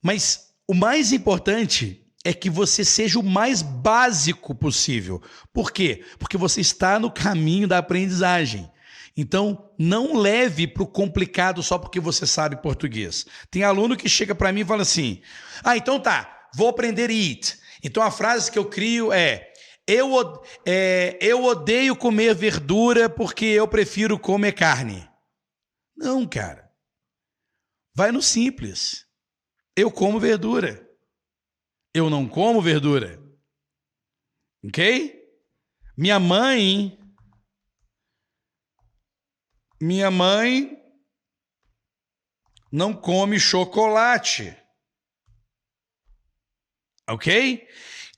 Mas o mais importante é que você seja o mais básico possível. Por quê? Porque você está no caminho da aprendizagem. Então, não leve para o complicado só porque você sabe português. Tem aluno que chega para mim e fala assim: Ah, então tá, vou aprender it. Então a frase que eu crio é: eu, é, eu odeio comer verdura porque eu prefiro comer carne. Não, cara. Vai no simples. Eu como verdura eu não como verdura. Ok? Minha mãe. Minha mãe não come chocolate. Ok?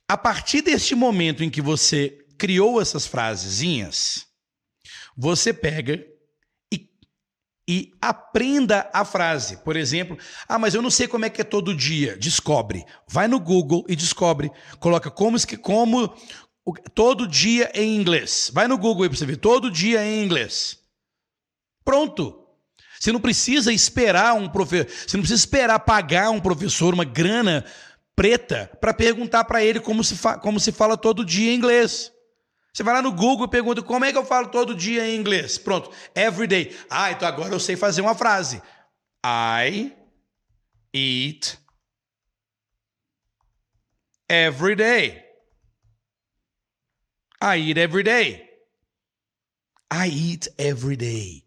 A partir deste momento em que você criou essas frasezinhas, você pega e aprenda a frase. Por exemplo, ah, mas eu não sei como é que é todo dia. Descobre. Vai no Google e descobre. Coloca como, como todo dia em inglês. Vai no Google aí para você ver. Todo dia em inglês. Pronto. Você não precisa esperar um professor, você não precisa esperar pagar um professor uma grana preta para perguntar para ele como se, como se fala todo dia em inglês. Você vai lá no Google e pergunta como é que eu falo todo dia em inglês. Pronto, every day. Ah, então agora eu sei fazer uma frase. I eat every day. I eat every day. I eat every day.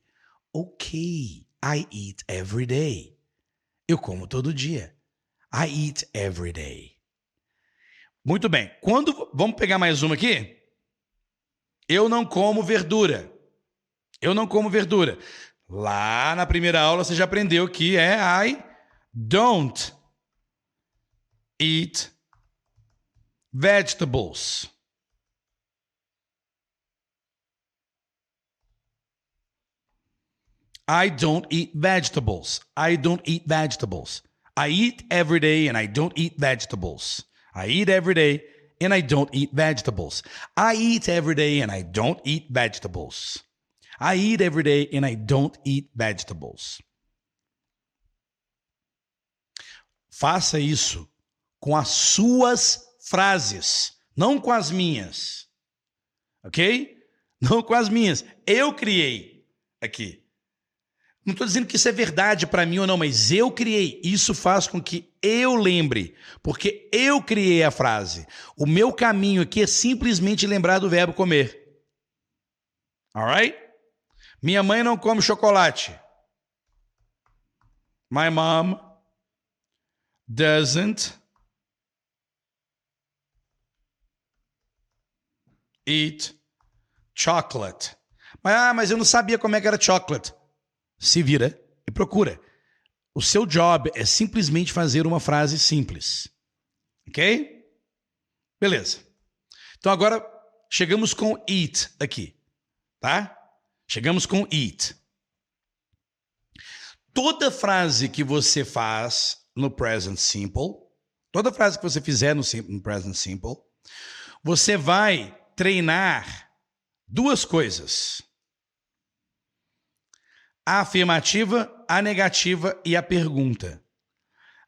Ok, I eat every day. Eu como todo dia. I eat every day. Muito bem. Quando vamos pegar mais uma aqui? Eu não como verdura. Eu não como verdura. Lá na primeira aula você já aprendeu que é I don't eat vegetables. I don't eat vegetables. I don't eat vegetables. I eat every day and I don't eat vegetables. I eat every day and I don't eat vegetables. I eat every day and I don't eat vegetables. I eat every day and I don't eat vegetables. Faça isso com as suas frases, não com as minhas. Ok? Não com as minhas. Eu criei aqui. Não estou dizendo que isso é verdade para mim ou não, mas eu criei. Isso faz com que eu lembre, porque eu criei a frase. O meu caminho aqui é simplesmente lembrar do verbo comer. Alright? Minha mãe não come chocolate. My mom doesn't eat chocolate. Mas, ah, mas eu não sabia como é que era chocolate se vira e procura. O seu job é simplesmente fazer uma frase simples. Ok? Beleza. Então agora chegamos com eat aqui, tá? Chegamos com eat. Toda frase que você faz no present simple, toda frase que você fizer no, no present simple, você vai treinar duas coisas a afirmativa, a negativa e a pergunta.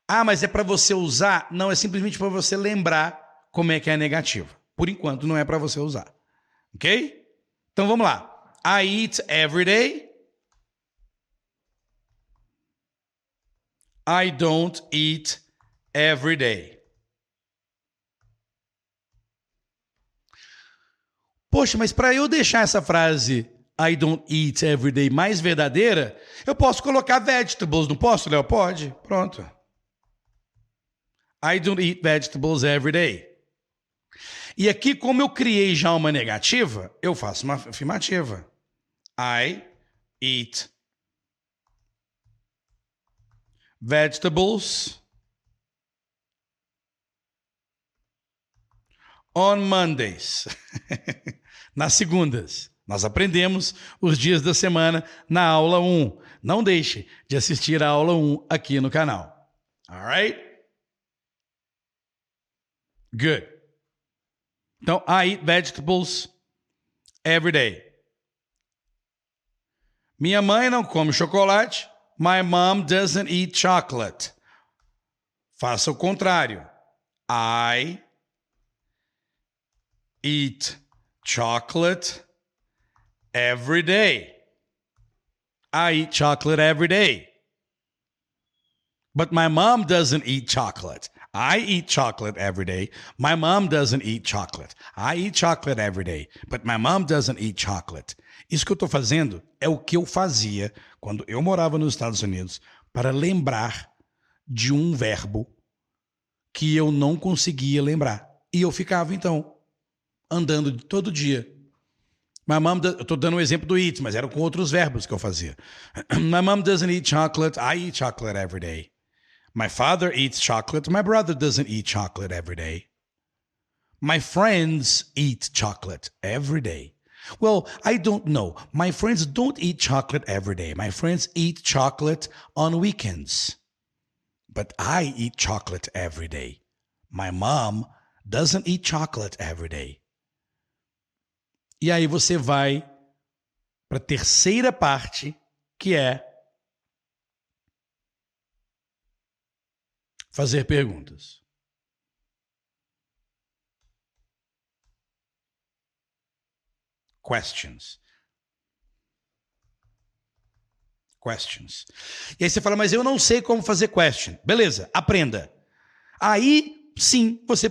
Ah, mas é para você usar? Não, é simplesmente para você lembrar como é que é a negativa. Por enquanto, não é para você usar. Ok? Então vamos lá. I eat every day. I don't eat every day. Poxa, mas para eu deixar essa frase I don't eat every day mais verdadeira, eu posso colocar vegetables, não posso, Léo? Pode. Pronto. I don't eat vegetables every day. E aqui, como eu criei já uma negativa, eu faço uma afirmativa. I eat vegetables on Mondays. Nas segundas. Nós aprendemos os dias da semana na aula 1. Não deixe de assistir a aula 1 aqui no canal. Alright? Good. Então, I eat vegetables every day. Minha mãe não come chocolate. My mom doesn't eat chocolate. Faça o contrário. I eat chocolate every day. I eat chocolate every day. But my mom doesn't eat chocolate. I eat chocolate every day. My mom doesn't eat chocolate. I eat chocolate every day. But my mom doesn't eat chocolate. Isso que eu estou fazendo é o que eu fazia quando eu morava nos Estados Unidos para lembrar de um verbo que eu não conseguia lembrar. E eu ficava, então, andando todo dia mom, eu estou dando um exemplo do eat, mas era com outros verbos que eu fazia. My mom doesn't eat chocolate. I eat chocolate every day. My father eats chocolate. My brother doesn't eat chocolate every day. My friends eat chocolate every day. Well, I don't know. My friends don't eat chocolate every day. My friends eat chocolate on weekends. But I eat chocolate every day. My mom doesn't eat chocolate every day. E aí você vai para a terceira parte, que é fazer perguntas. Questions. Questions. E aí você fala, mas eu não sei como fazer question. Beleza, aprenda. Aí, sim, você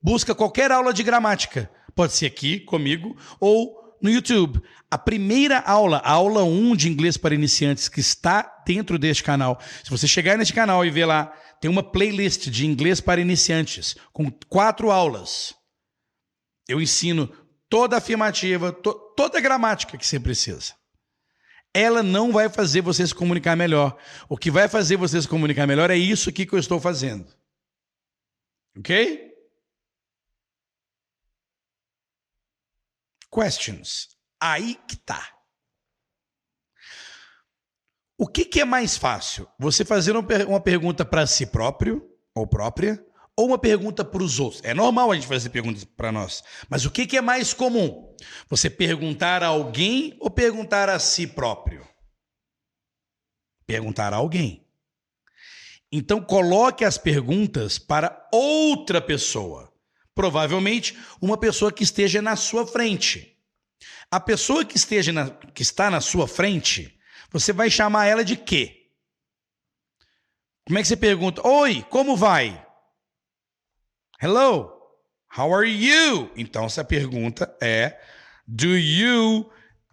busca qualquer aula de gramática. Pode ser aqui comigo ou no YouTube. A primeira aula, a aula 1 de inglês para iniciantes, que está dentro deste canal. Se você chegar neste canal e ver lá, tem uma playlist de inglês para iniciantes, com quatro aulas. Eu ensino toda a afirmativa, to toda a gramática que você precisa. ela não vai fazer você se comunicar melhor. O que vai fazer você se comunicar melhor é isso aqui que eu estou fazendo. Ok? Questions. Aí que tá. O que, que é mais fácil? Você fazer uma pergunta para si próprio ou própria ou uma pergunta para os outros? É normal a gente fazer perguntas para nós, mas o que, que é mais comum? Você perguntar a alguém ou perguntar a si próprio? Perguntar a alguém. Então coloque as perguntas para outra pessoa. Provavelmente uma pessoa que esteja na sua frente. A pessoa que esteja na, que está na sua frente, você vai chamar ela de quê? Como é que você pergunta? Oi, como vai? Hello, how are you? Então essa pergunta é: Do you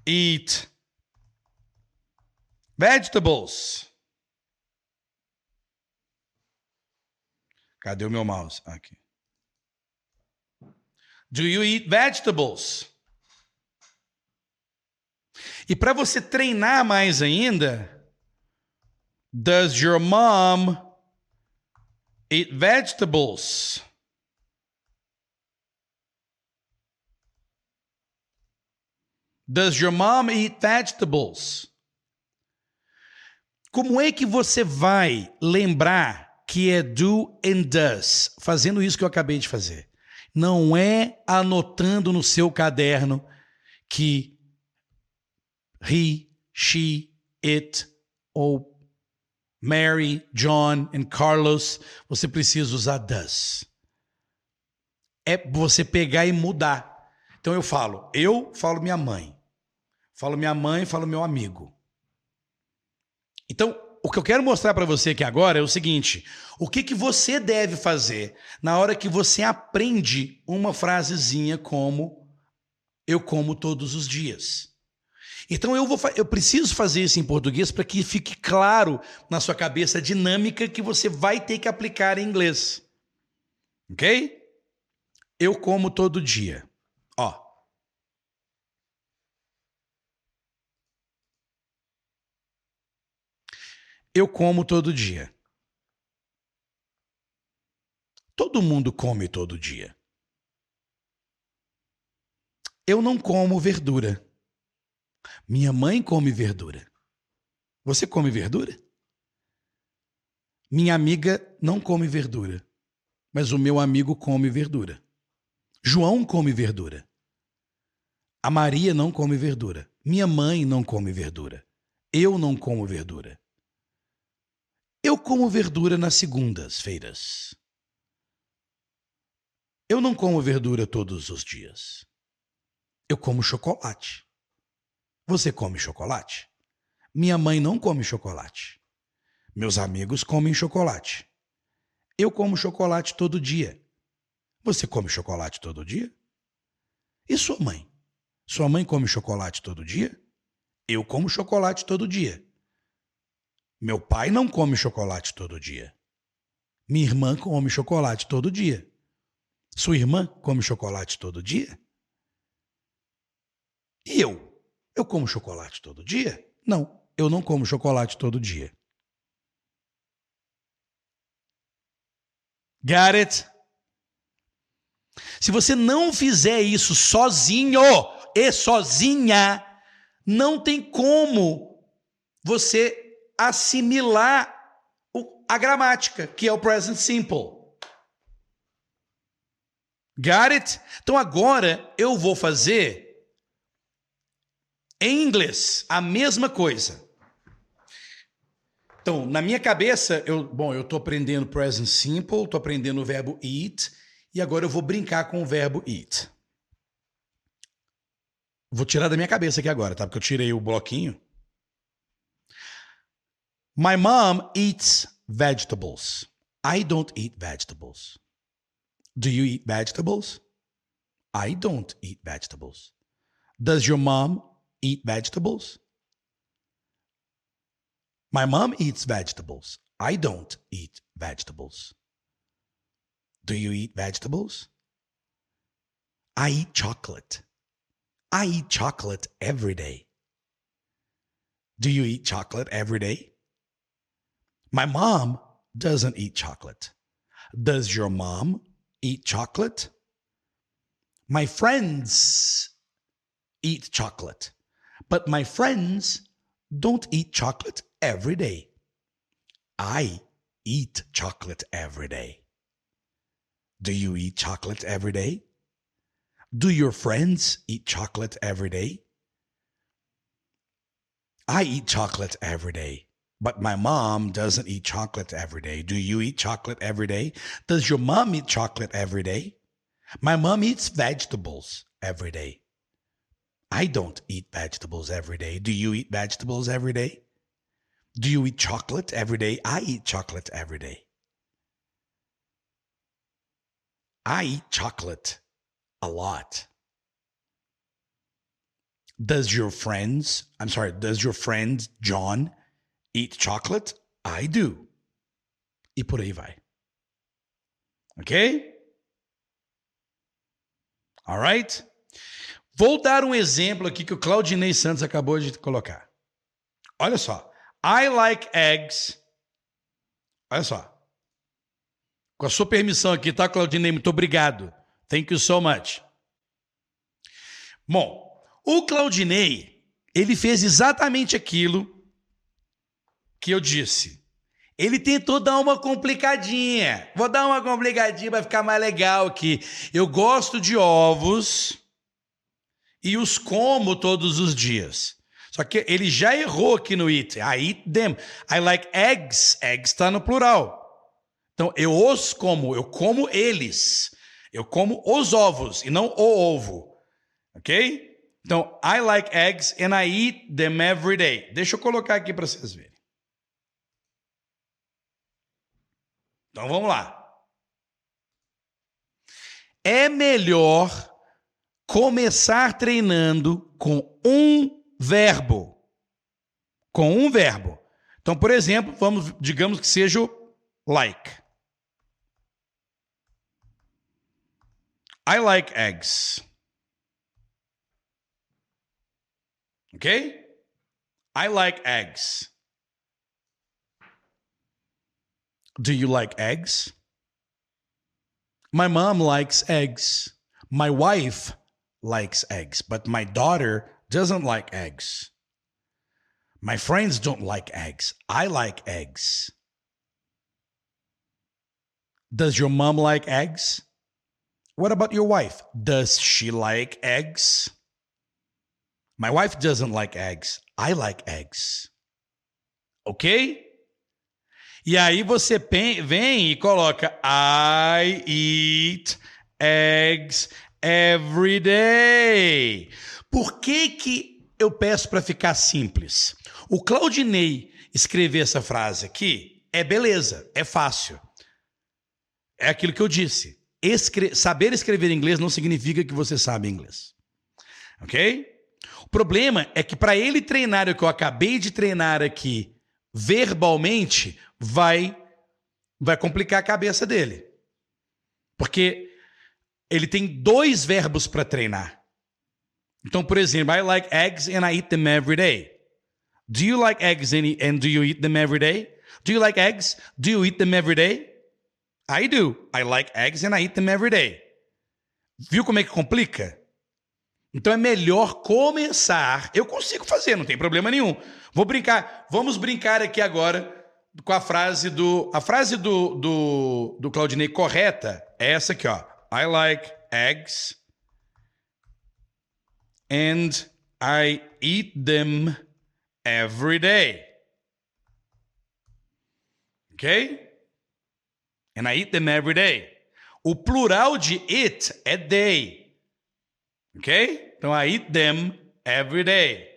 eat vegetables? Cadê o meu mouse? Aqui. Do you eat vegetables? E para você treinar mais ainda, does your mom eat vegetables? Does your mom eat vegetables? Como é que você vai lembrar que é do and does, fazendo isso que eu acabei de fazer? Não é anotando no seu caderno que he, she, it, ou Mary, John e Carlos, você precisa usar does. É você pegar e mudar. Então eu falo, eu falo minha mãe. Falo minha mãe, falo meu amigo. Então, o que eu quero mostrar para você aqui agora é o seguinte: o que, que você deve fazer na hora que você aprende uma frasezinha como eu como todos os dias. Então eu vou eu preciso fazer isso em português para que fique claro na sua cabeça a dinâmica que você vai ter que aplicar em inglês. OK? Eu como todo dia. Ó. Eu como todo dia. Todo mundo come todo dia. Eu não como verdura. Minha mãe come verdura. Você come verdura? Minha amiga não come verdura, mas o meu amigo come verdura. João come verdura. A Maria não come verdura. Minha mãe não come verdura. Eu não como verdura. Eu como verdura nas segundas-feiras. Eu não como verdura todos os dias. Eu como chocolate. Você come chocolate? Minha mãe não come chocolate. Meus amigos comem chocolate. Eu como chocolate todo dia. Você come chocolate todo dia? E sua mãe? Sua mãe come chocolate todo dia? Eu como chocolate todo dia. Meu pai não come chocolate todo dia. Minha irmã come chocolate todo dia. Sua irmã come chocolate todo dia? E eu? Eu como chocolate todo dia? Não, eu não como chocolate todo dia. Got it? Se você não fizer isso sozinho e sozinha, não tem como você assimilar a gramática, que é o present simple. Got it? Então agora eu vou fazer em inglês, a mesma coisa. Então, na minha cabeça, eu, bom, eu estou aprendendo present simple, estou aprendendo o verbo eat, e agora eu vou brincar com o verbo eat. Vou tirar da minha cabeça aqui agora, tá? Porque eu tirei o bloquinho. My mom eats vegetables. I don't eat vegetables. Do you eat vegetables? I don't eat vegetables. Does your mom eat vegetables? My mom eats vegetables. I don't eat vegetables. Do you eat vegetables? I eat chocolate. I eat chocolate every day. Do you eat chocolate every day? My mom doesn't eat chocolate. Does your mom eat chocolate? My friends eat chocolate, but my friends don't eat chocolate every day. I eat chocolate every day. Do you eat chocolate every day? Do your friends eat chocolate every day? I eat chocolate every day, but my mom doesn't eat chocolate every day. Do you eat chocolate every day? Does your mom eat chocolate every day? My mom eats vegetables every day. I don't eat vegetables every day. Do you eat vegetables every day? Do you eat chocolate every day? I eat chocolate every day. I eat chocolate a lot. Does your friends, I'm sorry, does your friend John eat chocolate? I do. E por aí vai. Ok? Alright? Vou dar um exemplo aqui que o Claudinei Santos acabou de colocar. Olha só. I like eggs. Olha só. Com a sua permissão aqui, tá, Claudinei? Muito obrigado. Thank you so much. Bom, o Claudinei, ele fez exatamente aquilo que eu disse. Ele tentou dar uma complicadinha. Vou dar uma complicadinha para ficar mais legal aqui. Eu gosto de ovos e os como todos os dias. Só que ele já errou aqui no it. I eat them. I like eggs. Eggs está no plural. Então eu os como, eu como eles. Eu como os ovos e não o ovo. Ok? Então, I like eggs and I eat them every day. Deixa eu colocar aqui para vocês verem. Então vamos lá. É melhor começar treinando com um verbo. Com um verbo. Então, por exemplo, vamos, digamos que seja o like. I like eggs. Okay? I like eggs. Do you like eggs? My mom likes eggs. My wife likes eggs, but my daughter doesn't like eggs. My friends don't like eggs. I like eggs. Does your mom like eggs? What about your wife? Does she like eggs? My wife doesn't like eggs. I like eggs. Ok? E aí você vem e coloca I eat eggs every day. Por que que eu peço para ficar simples? O Claudinei escrever essa frase aqui é beleza, é fácil. É aquilo que eu disse. Escre saber escrever inglês não significa que você sabe inglês. Ok? O problema é que para ele treinar o que eu acabei de treinar aqui verbalmente, vai vai complicar a cabeça dele. Porque ele tem dois verbos para treinar. Então, por exemplo, I like eggs and I eat them every day. Do you like eggs and, and do you eat them every day? Do you like eggs? Do you eat them every day? I do. I like eggs and I eat them every day. Viu como é que complica? Então é melhor começar. Eu consigo fazer, não tem problema nenhum. Vou brincar. Vamos brincar aqui agora com a frase do. A frase do, do, do Claudinei correta é essa aqui, ó. I like eggs and I eat them every day. Ok? And I eat them every day. O plural de it é day. Ok? Então, I eat them every day.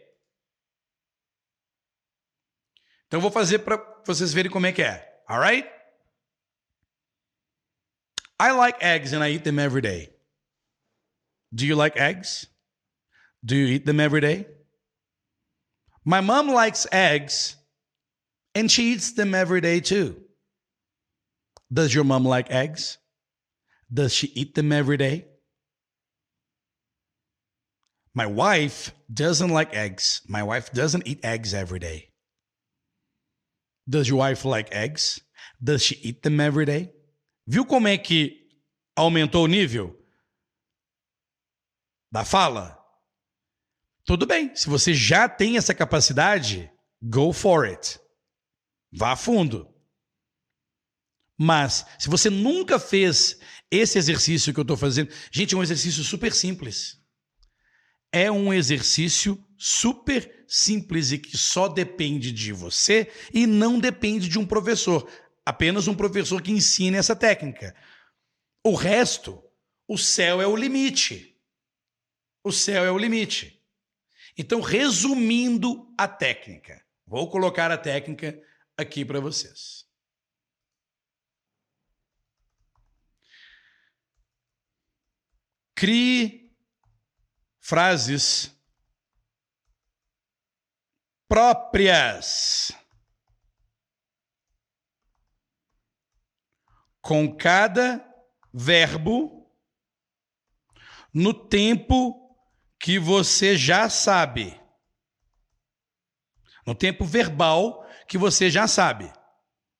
Então, eu vou fazer para vocês verem como é que é. Alright? I like eggs and I eat them every day. Do you like eggs? Do you eat them every day? My mom likes eggs and she eats them every day too. Does your mom like eggs? Does she eat them every day? My wife doesn't like eggs. My wife doesn't eat eggs every day. Does your wife like eggs? Does she eat them every day? Viu como é que aumentou o nível da fala? Tudo bem, se você já tem essa capacidade, go for it. Vá a fundo. Mas, se você nunca fez esse exercício que eu estou fazendo, gente, é um exercício super simples. É um exercício super simples e que só depende de você e não depende de um professor. Apenas um professor que ensine essa técnica. O resto, o céu é o limite. O céu é o limite. Então, resumindo a técnica, vou colocar a técnica aqui para vocês. Crie frases próprias com cada verbo no tempo que você já sabe. No tempo verbal que você já sabe.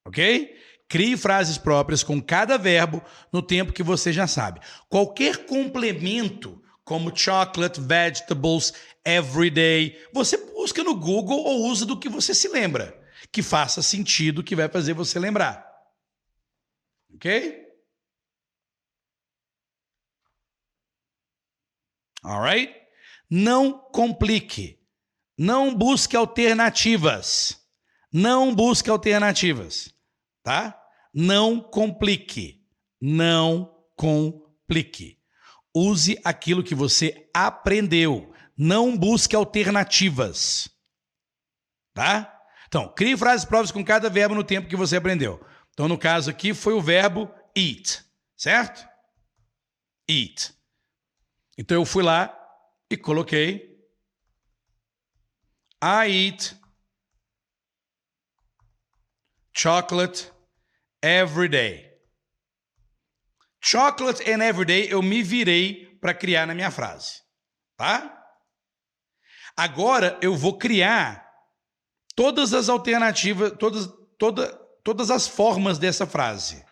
Ok? Crie frases próprias com cada verbo no tempo que você já sabe. Qualquer complemento, como chocolate, vegetables, everyday, você busca no Google ou usa do que você se lembra, que faça sentido, que vai fazer você lembrar. Ok? Alright? Não complique. Não busque alternativas. Não busque alternativas tá? Não complique. Não complique. Use aquilo que você aprendeu. Não busque alternativas. Tá? Então, crie frases próprias com cada verbo no tempo que você aprendeu. Então, no caso aqui, foi o verbo eat, certo? Eat. Então, eu fui lá e coloquei I eat chocolate every day. Chocolate and every day eu me virei para criar na minha frase, tá? Agora eu vou criar todas as alternativas, todas, toda, todas as formas dessa frase.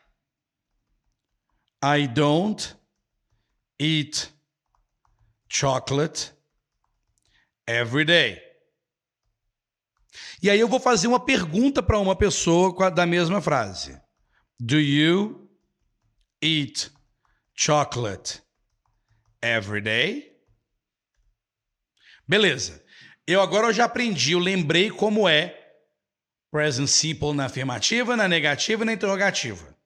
I don't eat chocolate every day. E aí eu vou fazer uma pergunta para uma pessoa da mesma frase. Do you eat chocolate every day? Beleza. Eu agora já aprendi, eu lembrei como é present simple na afirmativa, na negativa e na interrogativa.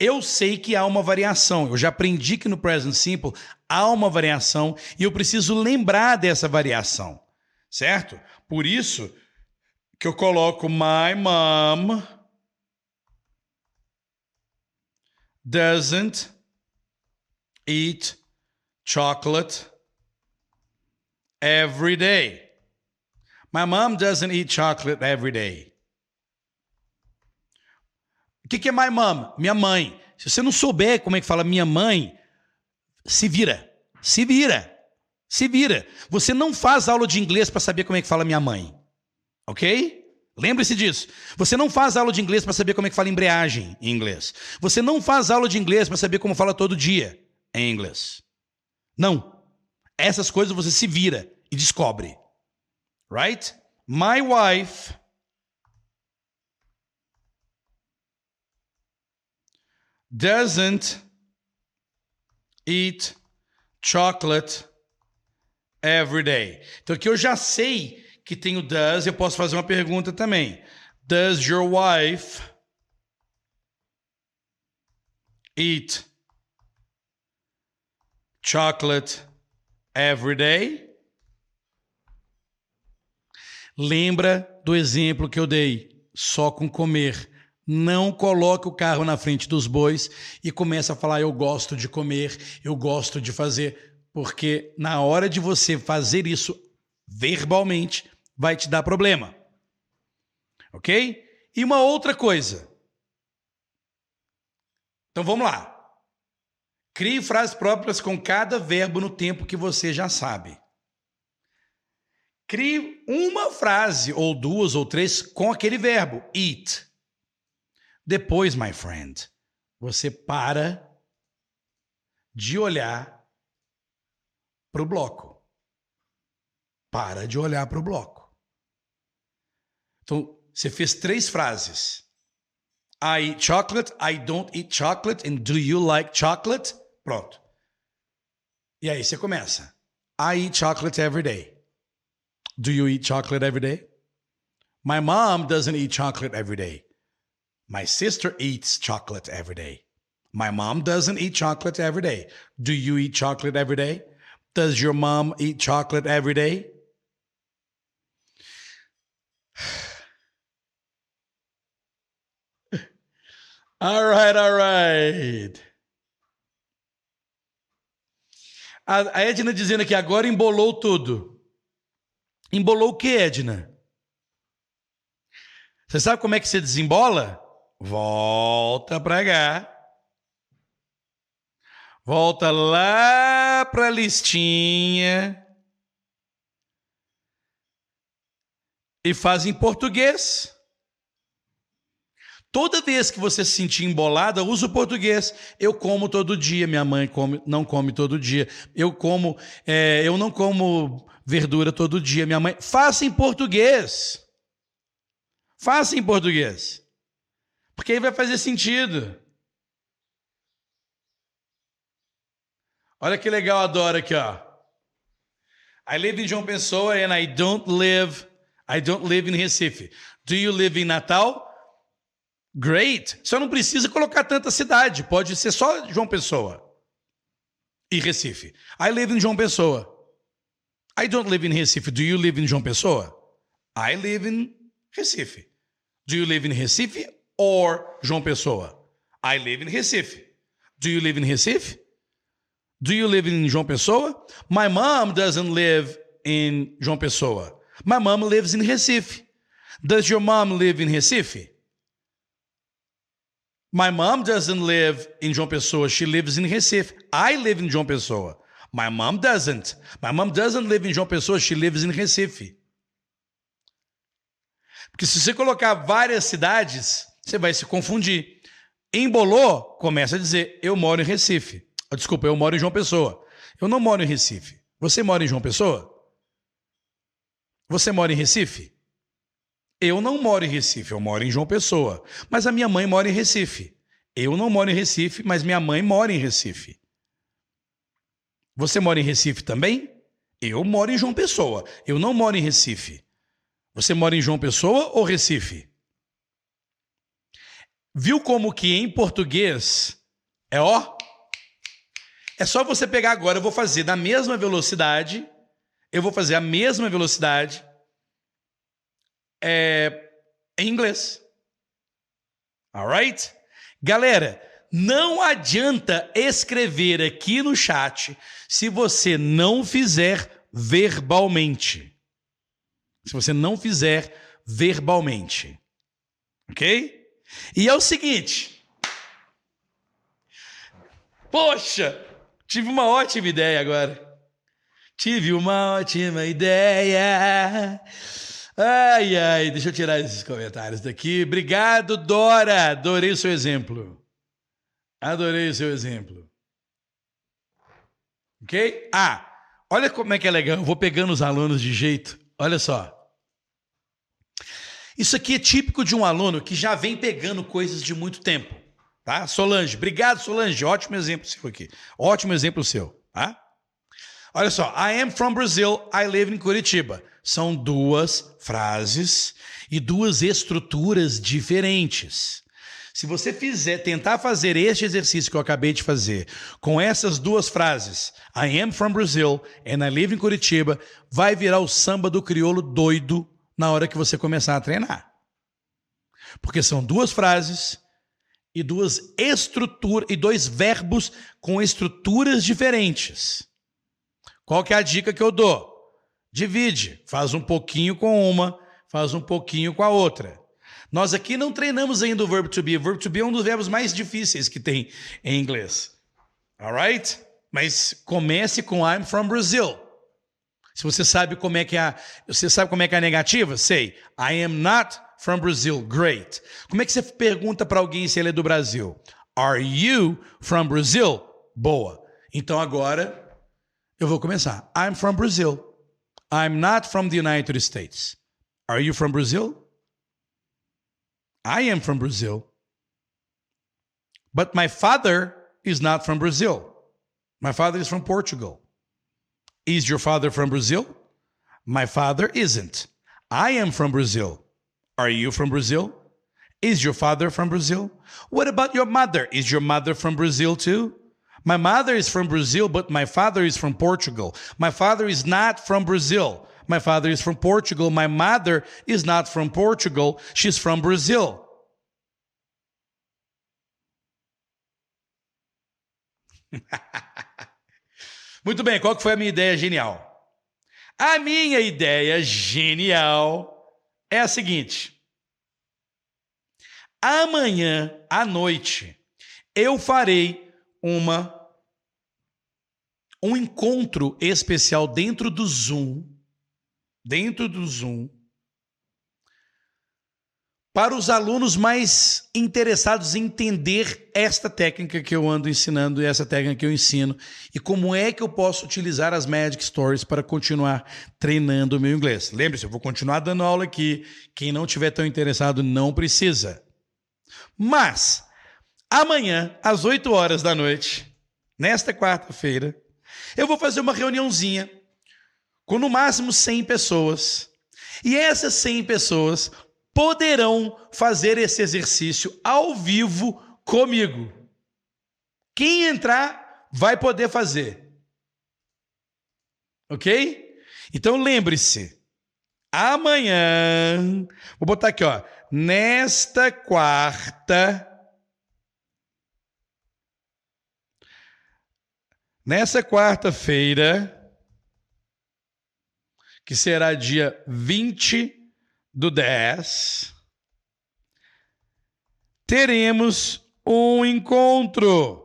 Eu sei que há uma variação. Eu já aprendi que no present simple há uma variação e eu preciso lembrar dessa variação, certo? Por isso que eu coloco my mom doesn't eat chocolate every day. My mom doesn't eat chocolate every day. O que, que é my mom? Minha mãe. Se você não souber como é que fala minha mãe, se vira. Se vira. Se vira. Você não faz aula de inglês para saber como é que fala minha mãe. Ok? Lembre-se disso. Você não faz aula de inglês para saber como é que fala embreagem em inglês. Você não faz aula de inglês para saber como fala todo dia em inglês. Não. Essas coisas você se vira e descobre. Right? My wife doesn't eat chocolate every day. Então aqui eu já sei que tem o does, eu posso fazer uma pergunta também. Does your wife eat chocolate every day? Lembra do exemplo que eu dei? Só com comer. Não coloque o carro na frente dos bois e comece a falar: eu gosto de comer, eu gosto de fazer. Porque na hora de você fazer isso verbalmente, vai te dar problema. Ok? E uma outra coisa. Então vamos lá. Crie frases próprias com cada verbo no tempo que você já sabe. Crie uma frase, ou duas, ou três, com aquele verbo, eat. Depois, my friend, você para de olhar para o bloco. Para de olhar para o bloco. Então, você fez três frases. I eat chocolate, I don't eat chocolate, and do you like chocolate? Pronto. E aí você começa. I eat chocolate every day. Do you eat chocolate every day? My mom doesn't eat chocolate every day. My sister eats chocolate every day. My mom doesn't eat chocolate every day. Do you eat chocolate every day? Does your mom eat chocolate every day? All right, all right. A Edna dizendo que agora embolou tudo. Embolou o que, Edna? Você sabe como é que você desembola? Volta para cá. Volta lá para a listinha. E faz em português. Toda vez que você se sentir embolada, usa o português. Eu como todo dia, minha mãe come, não come todo dia. Eu como, é, eu não como verdura todo dia. Minha mãe. Faça em português. Faça em português. Porque aí vai fazer sentido. Olha que legal, adoro aqui, ó. I live in João Pessoa and I don't live I don't live in Recife. Do you live in Natal? Great. Só não precisa colocar tanta cidade, pode ser só João Pessoa e Recife. I live in João Pessoa. I don't live in Recife. Do you live in João Pessoa? I live in Recife. Do you live in Recife or João Pessoa? I live in Recife. Do you live in Recife? Do you live in João Pessoa? My mom doesn't live in João Pessoa. My mom lives in Recife. Does your mom live in Recife? My mom doesn't live in João Pessoa. She lives in Recife. I live in João Pessoa. My mom doesn't. My mom doesn't live in João Pessoa, she lives in Recife. Porque se você colocar várias cidades, você vai se confundir. Embolou, começa a dizer: Eu moro em Recife. Ah, desculpa, eu moro em João Pessoa. Eu não moro em Recife. Você mora em João Pessoa? Você mora em Recife? Eu não moro em Recife, eu moro em João Pessoa. Mas a minha mãe mora em Recife. Eu não moro em Recife, mas minha mãe mora em Recife. Você mora em Recife também? Eu moro em João Pessoa. Eu não moro em Recife. Você mora em João Pessoa ou Recife? Viu como que em português é ó? É só você pegar agora, eu vou fazer na mesma velocidade, eu vou fazer a mesma velocidade é, em inglês. Alright? Galera, não adianta escrever aqui no chat se você não fizer verbalmente. Se você não fizer verbalmente. Ok? E é o seguinte. Poxa, tive uma ótima ideia agora. Tive uma ótima ideia. Ai, ai, deixa eu tirar esses comentários daqui. Obrigado, Dora. Adorei seu exemplo. Adorei seu exemplo. Ok? Ah, olha como é que é legal. Eu vou pegando os alunos de jeito. Olha só. Isso aqui é típico de um aluno que já vem pegando coisas de muito tempo. Tá? Solange, obrigado, Solange. Ótimo exemplo seu aqui. Ótimo exemplo seu. Tá? Olha só. I am from Brazil. I live in Curitiba. São duas frases e duas estruturas diferentes. Se você fizer, tentar fazer este exercício que eu acabei de fazer, com essas duas frases, I am from Brazil and I live in Curitiba, vai virar o samba do crioulo doido na hora que você começar a treinar. Porque são duas frases e duas estruturas e dois verbos com estruturas diferentes. Qual que é a dica que eu dou? Divide, faz um pouquinho com uma, faz um pouquinho com a outra. Nós aqui não treinamos ainda o verbo to be. O verbo to be é um dos verbos mais difíceis que tem em inglês. Alright? Mas comece com I'm from Brazil. Se você sabe como é que é a, você sabe como é que é a negativa, say I am not from Brazil. Great. Como é que você pergunta para alguém se ele é do Brasil? Are you from Brazil? Boa. Então agora eu vou começar. I'm from Brazil. I'm not from the United States. Are you from Brazil? I am from Brazil. But my father is not from Brazil. My father is from Portugal. Is your father from Brazil? My father isn't. I am from Brazil. Are you from Brazil? Is your father from Brazil? What about your mother? Is your mother from Brazil too? My mother is from Brazil, but my father is from Portugal. My father is not from Brazil. My father is from Portugal. My mother is not from Portugal. She's from Brazil. Muito bem, qual que foi a minha ideia genial? A minha ideia genial é a seguinte: amanhã à noite eu farei uma um encontro especial dentro do Zoom, dentro do Zoom, para os alunos mais interessados em entender esta técnica que eu ando ensinando e essa técnica que eu ensino e como é que eu posso utilizar as Magic Stories para continuar treinando o meu inglês. Lembre-se, eu vou continuar dando aula aqui. Quem não tiver tão interessado não precisa. Mas amanhã às 8 horas da noite, nesta quarta-feira, eu vou fazer uma reuniãozinha com no máximo 100 pessoas. E essas 100 pessoas poderão fazer esse exercício ao vivo comigo. Quem entrar vai poder fazer. Ok? Então lembre-se, amanhã, vou botar aqui, ó, nesta quarta, nessa quarta-feira, que será dia 20 do 10, teremos um encontro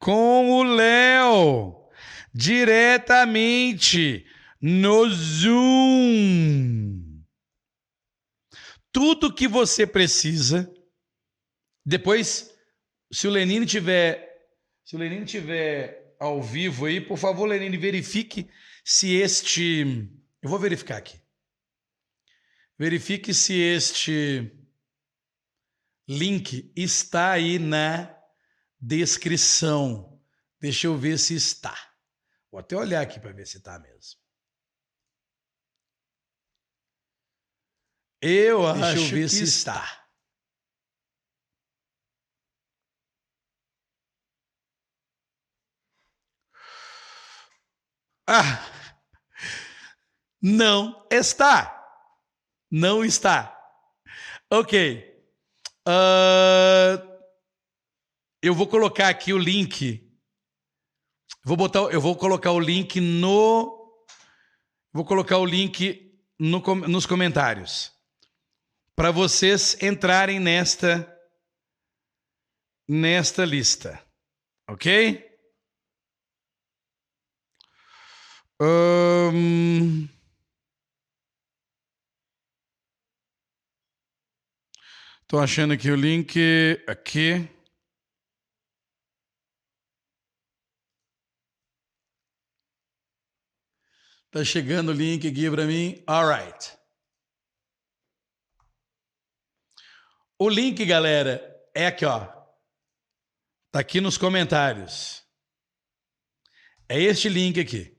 com o Léo diretamente no Zoom. Tudo que você precisa. Depois, se o Lenine tiver, se o Lenine tiver ao vivo aí, por favor, Lenine, verifique se este, eu vou verificar aqui. Verifique se este link está aí na descrição. Deixa eu ver se está. Vou até olhar aqui para ver se está mesmo. Eu Deixa acho eu ver que se está. está. Ah, não está. Não está. Ok. Uh, eu vou colocar aqui o link. Vou botar, eu vou colocar o link no. Vou colocar o link no, nos comentários para vocês entrarem nesta nesta lista, ok? Um... Estou achando aqui o link aqui. Tá chegando o link aqui para mim. Alright. O link, galera, é aqui, ó. Tá aqui nos comentários. É este link aqui.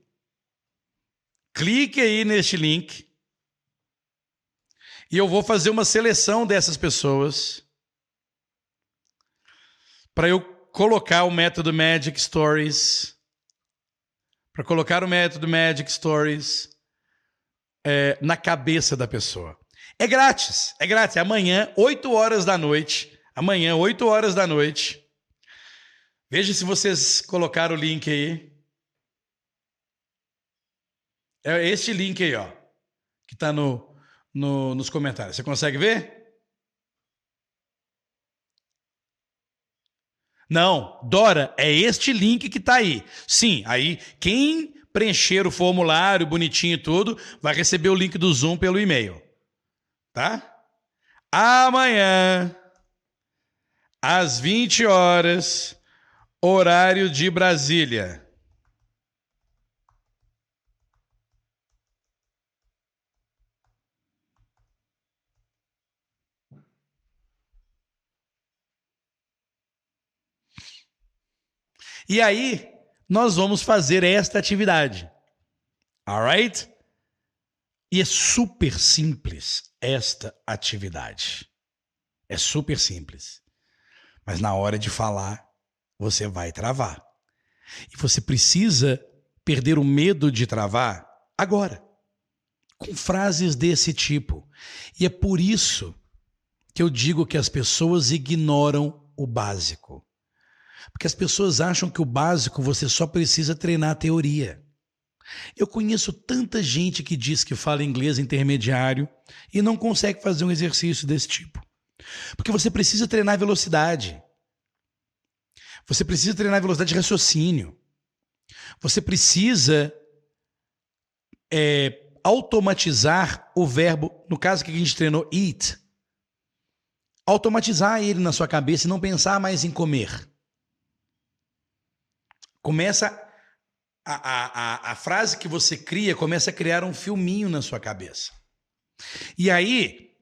Clique aí neste link e eu vou fazer uma seleção dessas pessoas para eu colocar o método Magic Stories, para colocar o método Magic Stories é, na cabeça da pessoa. É grátis, é grátis. Amanhã, 8 horas da noite. Amanhã, 8 horas da noite. Veja se vocês colocaram o link aí. É este link aí, ó. Que está no, no, nos comentários. Você consegue ver? Não, Dora, é este link que está aí. Sim, aí quem preencher o formulário bonitinho e tudo, vai receber o link do Zoom pelo e-mail. Tá? Amanhã, às 20 horas, horário de Brasília. E aí, nós vamos fazer esta atividade. Alright? E é super simples esta atividade. É super simples. Mas na hora de falar, você vai travar. E você precisa perder o medo de travar agora, com frases desse tipo. E é por isso que eu digo que as pessoas ignoram o básico. Porque as pessoas acham que o básico você só precisa treinar a teoria. Eu conheço tanta gente que diz que fala inglês intermediário e não consegue fazer um exercício desse tipo. Porque você precisa treinar velocidade. Você precisa treinar velocidade de raciocínio. Você precisa é, automatizar o verbo, no caso que a gente treinou, eat. Automatizar ele na sua cabeça e não pensar mais em comer. Começa a, a, a, frase que você cria começa a criar um filminho na sua cabeça. E aí,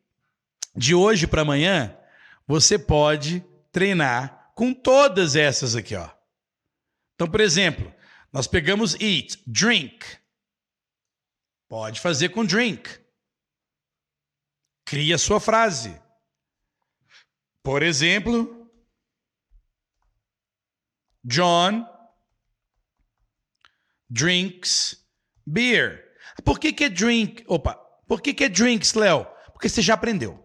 de hoje para amanhã, você pode treinar com todas essas aqui, ó. Então, por exemplo, nós pegamos eat, drink. Pode fazer com drink. Cria a sua frase. Por exemplo, John drinks beer. Por que, que é drink? Opa, por que, que é drinks, Léo? Porque você já aprendeu.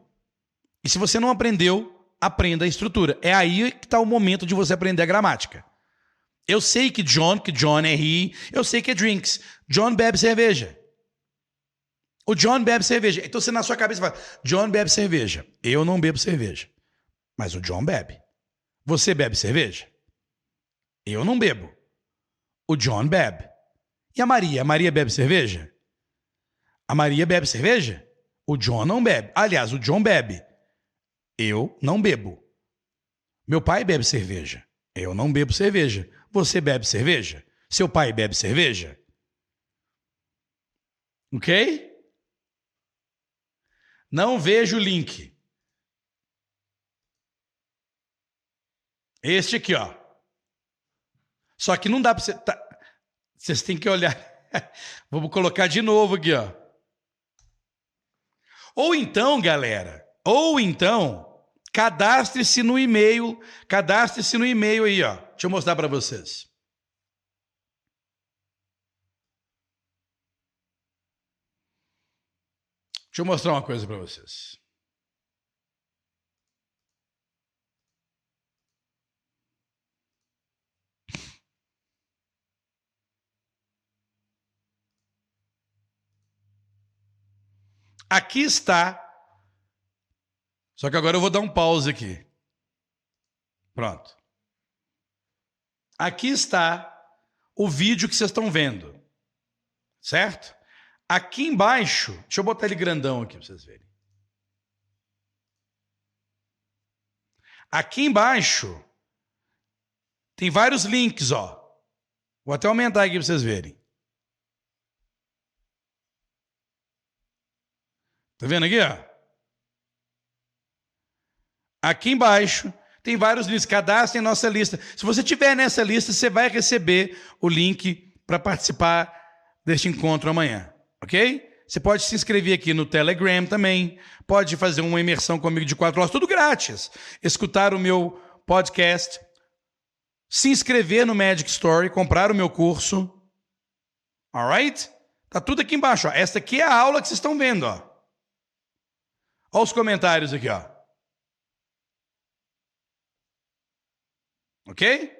E se você não aprendeu, aprenda a estrutura. É aí que está o momento de você aprender a gramática. Eu sei que John, que John é he, eu sei que é drinks. John bebe cerveja. O John bebe cerveja. Então você na sua cabeça fala, John bebe cerveja. Eu não bebo cerveja. Mas o John bebe. Você bebe cerveja? Eu não bebo. O John bebe. E a Maria? A Maria bebe cerveja? A Maria bebe cerveja? O John não bebe. Aliás, o John bebe. Eu não bebo. Meu pai bebe cerveja. Eu não bebo cerveja. Você bebe cerveja? Seu pai bebe cerveja? Ok? Não vejo o link. Este aqui, ó. Só que não dá para você. Tá, vocês têm que olhar. Vamos colocar de novo aqui, ó. Ou então, galera, ou então, cadastre-se no e-mail, cadastre-se no e-mail aí, ó. Deixa eu mostrar para vocês. Deixa eu mostrar uma coisa para vocês. Aqui está. Só que agora eu vou dar um pause aqui. Pronto. Aqui está o vídeo que vocês estão vendo. Certo? Aqui embaixo, deixa eu botar ele grandão aqui para vocês verem. Aqui embaixo tem vários links, ó. Vou até aumentar aqui para vocês verem. Tá vendo aqui, ó? Aqui embaixo tem vários links. Cadastre em nossa lista. Se você tiver nessa lista, você vai receber o link para participar deste encontro amanhã, ok? Você pode se inscrever aqui no Telegram também. Pode fazer uma imersão comigo de quatro horas, tudo grátis. Escutar o meu podcast, se inscrever no Magic Story, comprar o meu curso. Alright? Tá tudo aqui embaixo. Ó. Esta aqui é a aula que vocês estão vendo, ó. Olha os comentários aqui, ó. Ok?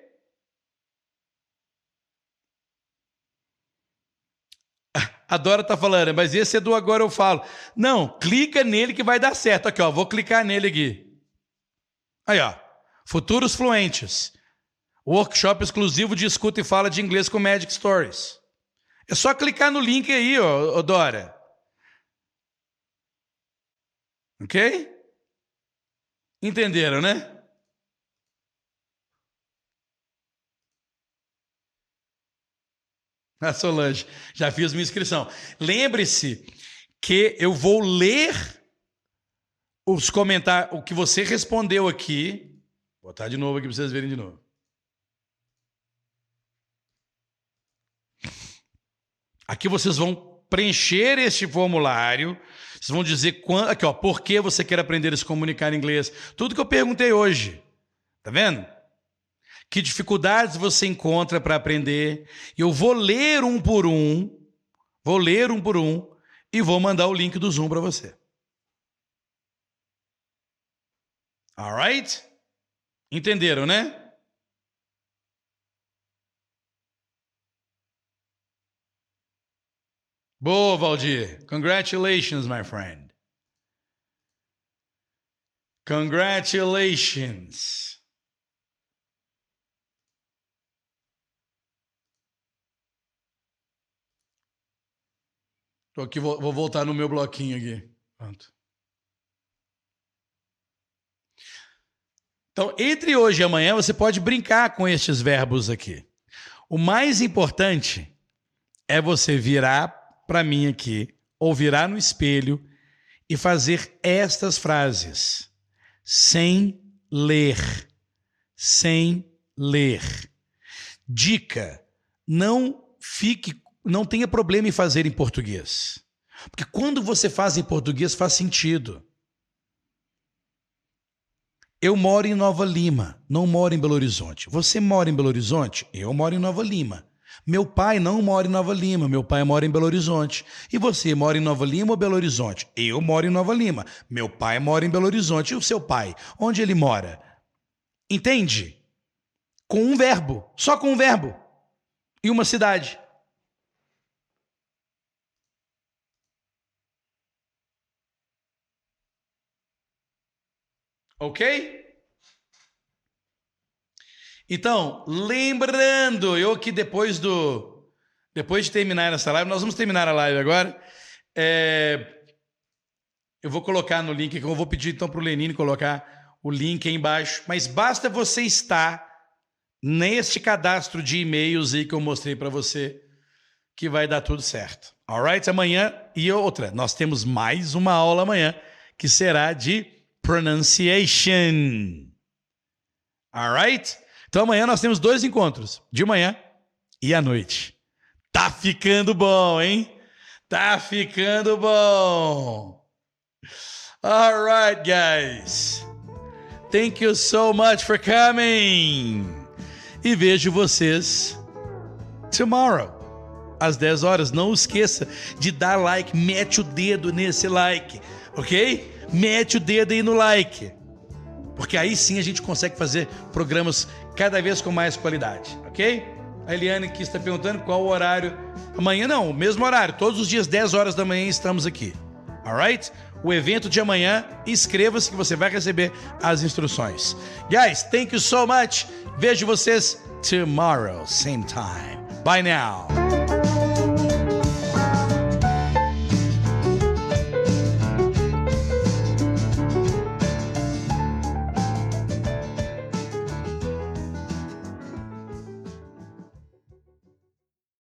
A Dora tá falando, mas esse é do agora eu falo. Não, clica nele que vai dar certo. Aqui, ó, vou clicar nele aqui. Aí, ó. Futuros fluentes. Workshop exclusivo de escuta e fala de inglês com Magic Stories. É só clicar no link aí, ó, Dora. Ok? Entenderam, né? A Solange, já fiz minha inscrição. Lembre-se que eu vou ler os comentários, o que você respondeu aqui. Vou botar de novo aqui para vocês verem de novo. Aqui vocês vão preencher este formulário. Vocês vão dizer quando, aqui ó, por que você quer aprender a se comunicar em inglês? Tudo que eu perguntei hoje. Tá vendo? Que dificuldades você encontra para aprender? Eu vou ler um por um, vou ler um por um e vou mandar o link do Zoom para você. Alright? Entenderam, né? Boa, Valdir. Congratulations, my friend. Congratulations. Tô aqui, vou, vou voltar no meu bloquinho aqui. Pronto. Então, entre hoje e amanhã, você pode brincar com estes verbos aqui. O mais importante é você virar para mim aqui, ou virar no espelho e fazer estas frases, sem ler. Sem ler. Dica: não fique, não tenha problema em fazer em português. Porque quando você faz em português faz sentido. Eu moro em Nova Lima, não moro em Belo Horizonte. Você mora em Belo Horizonte? Eu moro em Nova Lima. Meu pai não mora em Nova Lima, meu pai mora em Belo Horizonte. E você mora em Nova Lima ou Belo Horizonte? Eu moro em Nova Lima. Meu pai mora em Belo Horizonte. E o seu pai? Onde ele mora? Entende? Com um verbo, só com um verbo. E uma cidade. Ok? Então, lembrando, eu que depois do. Depois de terminar essa live, nós vamos terminar a live agora. É, eu vou colocar no link, eu vou pedir então para o Lenine colocar o link aí embaixo. Mas basta você estar neste cadastro de e-mails aí que eu mostrei para você, que vai dar tudo certo. Alright? Amanhã e outra, nós temos mais uma aula amanhã, que será de pronunciation. Alright? Então amanhã nós temos dois encontros, de manhã e à noite. Tá ficando bom, hein? Tá ficando bom. Alright, guys. Thank you so much for coming. E vejo vocês tomorrow às 10 horas. Não esqueça de dar like, mete o dedo nesse like, ok? mete o dedo aí no like. Porque aí sim a gente consegue fazer programas cada vez com mais qualidade, ok? A Eliane que está perguntando qual o horário. Amanhã não, o mesmo horário. Todos os dias, 10 horas da manhã, estamos aqui. Alright? O evento de amanhã, inscreva-se que você vai receber as instruções. Guys, thank you so much. Vejo vocês tomorrow, same time. Bye now.